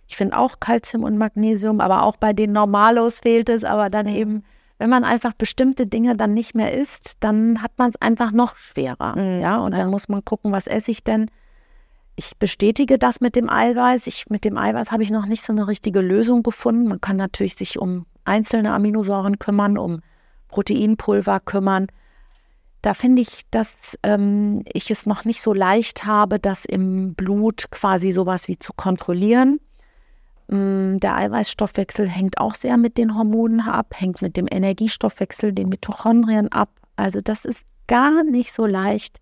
Ich finde auch Kalzium und Magnesium, aber auch bei den Normalos fehlt es. Aber dann eben, wenn man einfach bestimmte Dinge dann nicht mehr isst, dann hat man es einfach noch schwerer. Mhm. Ja, und dann muss man gucken, was esse ich denn? Ich bestätige das mit dem Eiweiß. Ich, mit dem Eiweiß habe ich noch nicht so eine richtige Lösung gefunden. Man kann natürlich sich um einzelne Aminosäuren kümmern, um Proteinpulver kümmern. Da finde ich, dass ähm, ich es noch nicht so leicht habe, das im Blut quasi sowas wie zu kontrollieren. Mm, Der Eiweißstoffwechsel hängt auch sehr mit den Hormonen ab, hängt mit dem Energiestoffwechsel, den Mitochondrien ab. Also das ist gar nicht so leicht,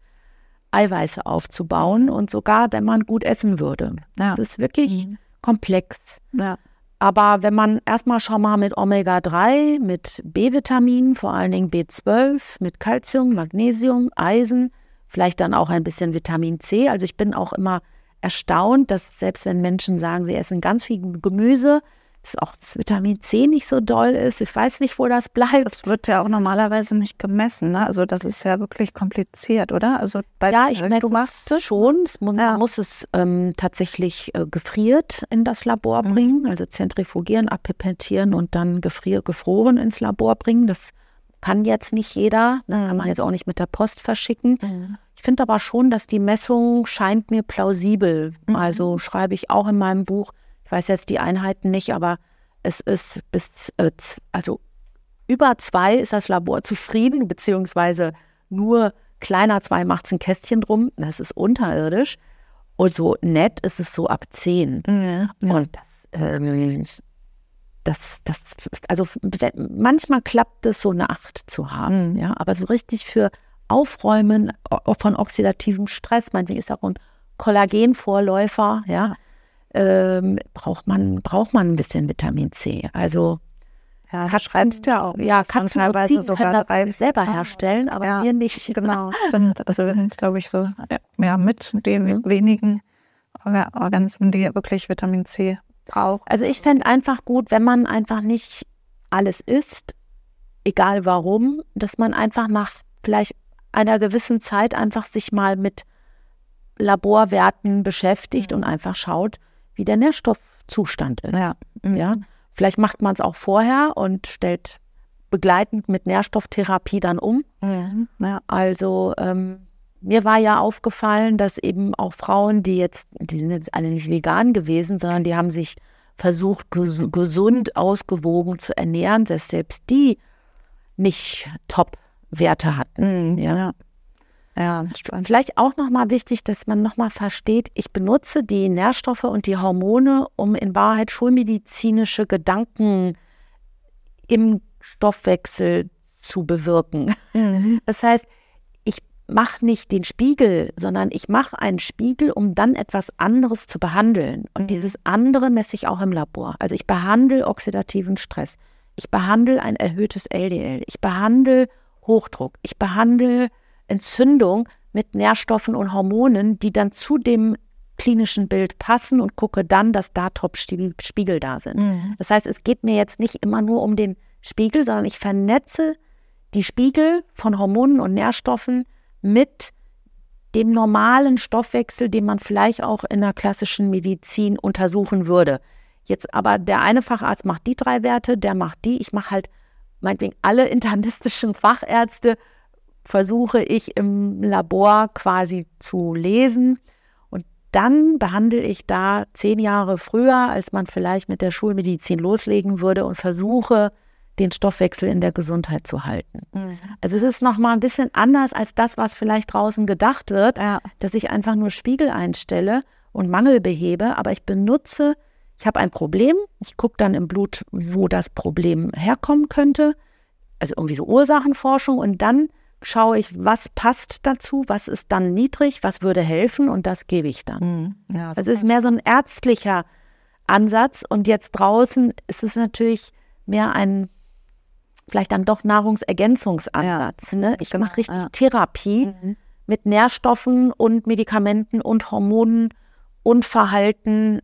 Eiweiße aufzubauen und sogar, wenn man gut essen würde. Ja. Das ist wirklich komplex. Ja. Aber wenn man erstmal schon mal mit Omega-3, mit B-Vitaminen, vor allen Dingen B12, mit Calcium, Magnesium, Eisen, vielleicht dann auch ein bisschen Vitamin C. Also ich bin auch immer erstaunt, dass selbst wenn Menschen sagen, sie essen ganz viel Gemüse, dass auch das Vitamin C nicht so doll ist. Ich weiß nicht, wo das bleibt. Das wird ja auch normalerweise nicht gemessen. Ne? Also das ist ja wirklich kompliziert, oder? Also bei, ja, ich messe du machst es schon. Man ja. muss es ähm, tatsächlich äh, gefriert in das Labor mhm. bringen, also zentrifugieren, apipentieren und dann gefrier gefroren ins Labor bringen. Das kann jetzt nicht jeder. Das kann man jetzt auch nicht mit der Post verschicken. Mhm. Ich finde aber schon, dass die Messung scheint mir plausibel. Mhm. Also schreibe ich auch in meinem Buch, ich weiß jetzt die Einheiten nicht, aber es ist bis, äh, also über zwei ist das Labor zufrieden, beziehungsweise nur kleiner zwei macht es ein Kästchen drum. Das ist unterirdisch. Und so nett ist es so ab zehn. Ja, ja. Und das, ähm, das, das, also manchmal klappt es so eine Acht zu haben, mhm. ja, aber so richtig für Aufräumen von oxidativem Stress, meinetwegen ist auch ein Kollagenvorläufer, ja, ähm, braucht, man, braucht man ein bisschen Vitamin C. Also ja, du schreibst ja auch. Ja, Katzen und sogar das selber herstellen, aber ja, wir nicht. Genau. Also ist, glaube ich, so ja, mit den mhm. wenigen Organismen, die wirklich Vitamin C brauchen. Also ich fände einfach gut, wenn man einfach nicht alles isst, egal warum, dass man einfach nach vielleicht einer gewissen Zeit einfach sich mal mit Laborwerten beschäftigt mhm. und einfach schaut, wie der Nährstoffzustand ist. Ja. Mhm. ja? Vielleicht macht man es auch vorher und stellt begleitend mit Nährstofftherapie dann um. Mhm. Ja. Also ähm, mir war ja aufgefallen, dass eben auch Frauen, die jetzt, die sind jetzt alle nicht vegan gewesen, sondern die haben sich versucht, ges gesund, ausgewogen zu ernähren, dass selbst die nicht Top-Werte hatten. Mhm. Ja. Ja. Vielleicht auch nochmal wichtig, dass man nochmal versteht, ich benutze die Nährstoffe und die Hormone, um in Wahrheit schulmedizinische Gedanken im Stoffwechsel zu bewirken. Mhm. Das heißt, ich mache nicht den Spiegel, sondern ich mache einen Spiegel, um dann etwas anderes zu behandeln. Und mhm. dieses andere messe ich auch im Labor. Also ich behandle oxidativen Stress. Ich behandle ein erhöhtes LDL. Ich behandle Hochdruck. Ich behandle Entzündung mit Nährstoffen und Hormonen, die dann zu dem klinischen Bild passen und gucke dann, dass da Top-Spiegel da sind. Mhm. Das heißt, es geht mir jetzt nicht immer nur um den Spiegel, sondern ich vernetze die Spiegel von Hormonen und Nährstoffen mit dem normalen Stoffwechsel, den man vielleicht auch in der klassischen Medizin untersuchen würde. Jetzt aber der eine Facharzt macht die drei Werte, der macht die. Ich mache halt meinetwegen alle internistischen Fachärzte versuche ich im Labor quasi zu lesen. Und dann behandle ich da zehn Jahre früher, als man vielleicht mit der Schulmedizin loslegen würde und versuche, den Stoffwechsel in der Gesundheit zu halten. Mhm. Also es ist nochmal ein bisschen anders als das, was vielleicht draußen gedacht wird, ja. dass ich einfach nur Spiegel einstelle und Mangel behebe, aber ich benutze, ich habe ein Problem, ich gucke dann im Blut, wo das Problem herkommen könnte, also irgendwie so Ursachenforschung und dann schaue ich, was passt dazu, was ist dann niedrig, was würde helfen und das gebe ich dann. Mhm. Ja, das ist mehr so ein ärztlicher Ansatz und jetzt draußen ist es natürlich mehr ein vielleicht dann doch Nahrungsergänzungsansatz. Ja, ne? Ich genau, mache richtig ja. Therapie mhm. mit Nährstoffen und Medikamenten und Hormonen und Verhalten,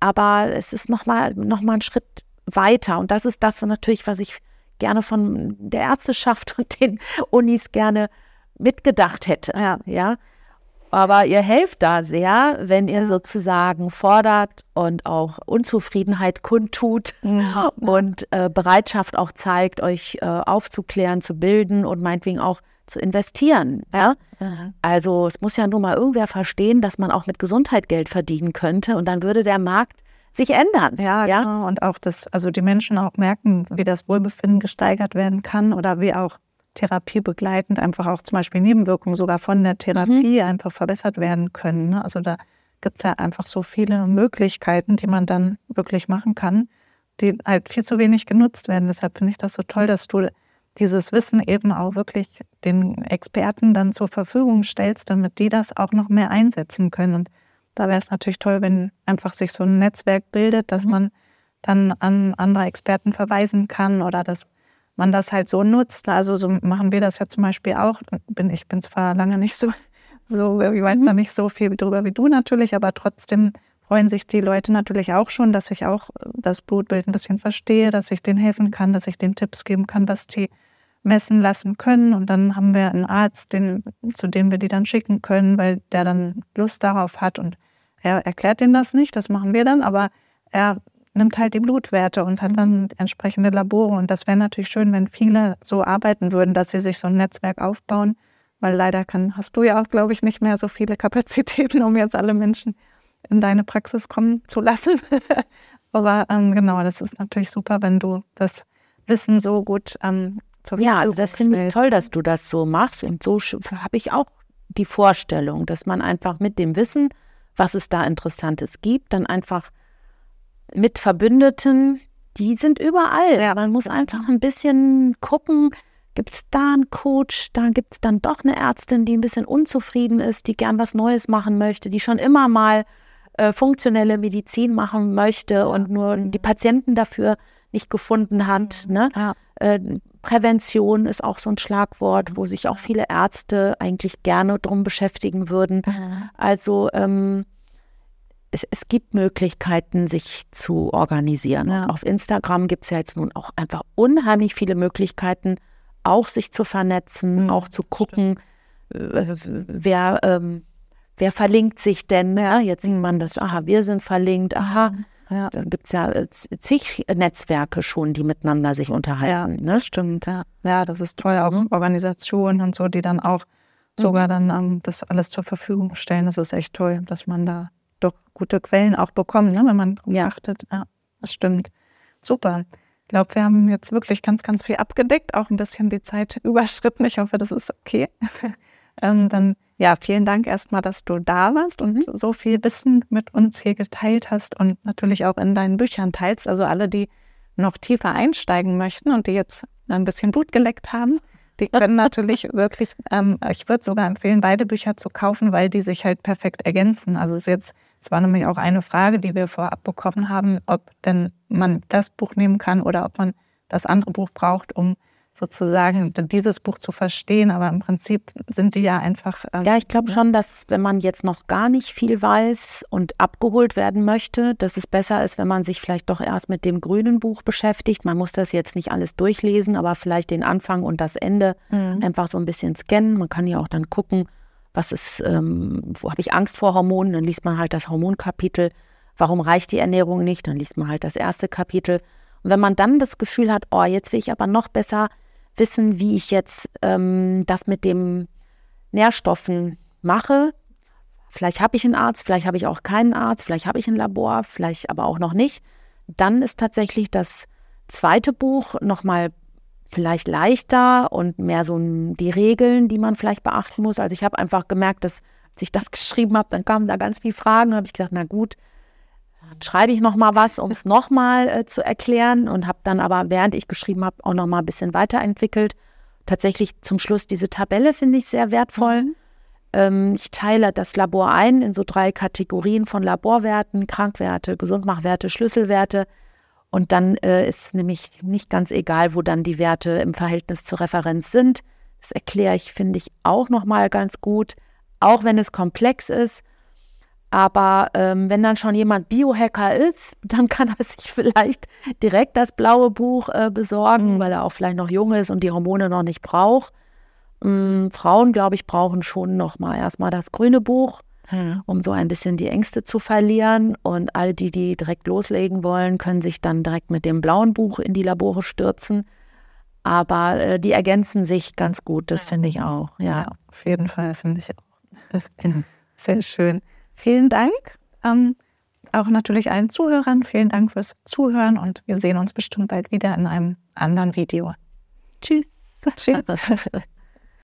aber es ist nochmal noch mal ein Schritt weiter und das ist das natürlich, was ich gerne von der Ärzteschaft und den Unis gerne mitgedacht hätte. Ja, ja. Aber ihr helft da sehr, wenn ihr sozusagen fordert und auch Unzufriedenheit kundtut ja. und äh, Bereitschaft auch zeigt, euch äh, aufzuklären, zu bilden und meinetwegen auch zu investieren. Ja? ja? Also es muss ja nun mal irgendwer verstehen, dass man auch mit Gesundheit Geld verdienen könnte und dann würde der Markt sich ändern. Ja, ja? Genau. und auch das, also die Menschen auch merken, wie das Wohlbefinden gesteigert werden kann oder wie auch therapiebegleitend einfach auch zum Beispiel Nebenwirkungen sogar von der Therapie mhm. einfach verbessert werden können. Ne? Also da gibt es ja einfach so viele Möglichkeiten, die man dann wirklich machen kann, die halt viel zu wenig genutzt werden. Deshalb finde ich das so toll, dass du dieses Wissen eben auch wirklich den Experten dann zur Verfügung stellst, damit die das auch noch mehr einsetzen können. Und da wäre es natürlich toll, wenn einfach sich so ein Netzwerk bildet, dass mhm. man dann an andere Experten verweisen kann oder dass man das halt so nutzt. Also so machen wir das ja zum Beispiel auch. Bin, ich bin zwar lange nicht so, so ich weiß da mhm. nicht so viel drüber wie du natürlich, aber trotzdem freuen sich die Leute natürlich auch schon, dass ich auch das Blutbild ein bisschen verstehe, dass ich denen helfen kann, dass ich denen Tipps geben kann, dass die messen lassen können. Und dann haben wir einen Arzt, den, zu dem wir die dann schicken können, weil der dann Lust darauf hat. Und er erklärt denen das nicht, das machen wir dann, aber er nimmt halt die Blutwerte und hat dann entsprechende Labore. Und das wäre natürlich schön, wenn viele so arbeiten würden, dass sie sich so ein Netzwerk aufbauen. Weil leider kann, hast du ja auch, glaube ich, nicht mehr so viele Kapazitäten, um jetzt alle Menschen in deine Praxis kommen zu lassen. Aber ähm, genau, das ist natürlich super, wenn du das Wissen so gut ähm, zur Ja, also das finde ich toll, dass du das so machst. Und so habe ich auch die Vorstellung, dass man einfach mit dem Wissen, was es da Interessantes gibt, dann einfach mit Verbündeten, die sind überall. Ja. Man muss einfach ein bisschen gucken, gibt es da einen Coach, da gibt es dann doch eine Ärztin, die ein bisschen unzufrieden ist, die gern was Neues machen möchte, die schon immer mal äh, funktionelle Medizin machen möchte und nur die Patienten dafür nicht gefunden hat. Ne? Ja. Äh, Prävention ist auch so ein Schlagwort, wo sich auch viele Ärzte eigentlich gerne drum beschäftigen würden. Mhm. Also ähm, es, es, gibt Möglichkeiten, sich zu organisieren. Ja. Auf Instagram gibt es ja jetzt nun auch einfach unheimlich viele Möglichkeiten, auch sich zu vernetzen, mhm. auch zu gucken, äh, wer, ähm, wer verlinkt sich denn. Ja? Jetzt sieht man das, aha, wir sind verlinkt, aha. Mhm. Ja. Dann gibt es ja äh, zig Netzwerke schon, die miteinander sich unterhalten. Ja, ne? stimmt. Ja. ja, das ist toll. Auch mhm. Organisationen und so, die dann auch sogar mhm. dann ähm, das alles zur Verfügung stellen. Das ist echt toll, dass man da doch gute Quellen auch bekommt, ne? wenn man ja. achtet. Ja, das stimmt. Super. Ich glaube, wir haben jetzt wirklich ganz, ganz viel abgedeckt, auch ein bisschen die Zeit überschritten. Ich hoffe, das ist okay. ähm, dann ja, vielen Dank erstmal, dass du da warst und mhm. so viel Wissen mit uns hier geteilt hast und natürlich auch in deinen Büchern teilst. Also alle, die noch tiefer einsteigen möchten und die jetzt ein bisschen Blut geleckt haben, die können natürlich wirklich, ähm, ich würde sogar empfehlen, beide Bücher zu kaufen, weil die sich halt perfekt ergänzen. Also es ist jetzt, es war nämlich auch eine Frage, die wir vorab bekommen haben, ob denn man das Buch nehmen kann oder ob man das andere Buch braucht, um sozusagen dieses Buch zu verstehen, aber im Prinzip sind die ja einfach. Ähm, ja, ich glaube schon, dass wenn man jetzt noch gar nicht viel weiß und abgeholt werden möchte, dass es besser ist, wenn man sich vielleicht doch erst mit dem grünen Buch beschäftigt. Man muss das jetzt nicht alles durchlesen, aber vielleicht den Anfang und das Ende mhm. einfach so ein bisschen scannen. Man kann ja auch dann gucken, was ist, ähm, wo habe ich Angst vor Hormonen, dann liest man halt das Hormonkapitel. Warum reicht die Ernährung nicht? Dann liest man halt das erste Kapitel. Und wenn man dann das Gefühl hat, oh, jetzt will ich aber noch besser wissen, wie ich jetzt ähm, das mit den Nährstoffen mache. Vielleicht habe ich einen Arzt, vielleicht habe ich auch keinen Arzt, vielleicht habe ich ein Labor, vielleicht aber auch noch nicht. Dann ist tatsächlich das zweite Buch nochmal vielleicht leichter und mehr so die Regeln, die man vielleicht beachten muss. Also ich habe einfach gemerkt, dass als ich das geschrieben habe, dann kamen da ganz viele Fragen. Da habe ich gesagt, na gut, schreibe ich noch mal was, um es noch mal äh, zu erklären und habe dann aber, während ich geschrieben habe, auch noch mal ein bisschen weiterentwickelt. Tatsächlich zum Schluss diese Tabelle finde ich sehr wertvoll. Mhm. Ähm, ich teile das Labor ein in so drei Kategorien von Laborwerten, Krankwerte, Gesundmachwerte, Schlüsselwerte. Und dann äh, ist nämlich nicht ganz egal, wo dann die Werte im Verhältnis zur Referenz sind. Das erkläre ich, finde ich, auch noch mal ganz gut, auch wenn es komplex ist. Aber ähm, wenn dann schon jemand Biohacker ist, dann kann er sich vielleicht direkt das blaue Buch äh, besorgen, mhm. weil er auch vielleicht noch jung ist und die Hormone noch nicht braucht. Ähm, Frauen, glaube ich, brauchen schon noch mal erstmal das grüne Buch, mhm. um so ein bisschen die Ängste zu verlieren. Und all die, die direkt loslegen wollen, können sich dann direkt mit dem blauen Buch in die Labore stürzen. Aber äh, die ergänzen sich ganz gut, das finde ich auch. Ja. ja, auf jeden Fall finde ich auch. Sehr schön. Vielen Dank. Ähm, auch natürlich allen Zuhörern. Vielen Dank fürs Zuhören und wir sehen uns bestimmt bald wieder in einem anderen Video. Tschüss. Tschüss.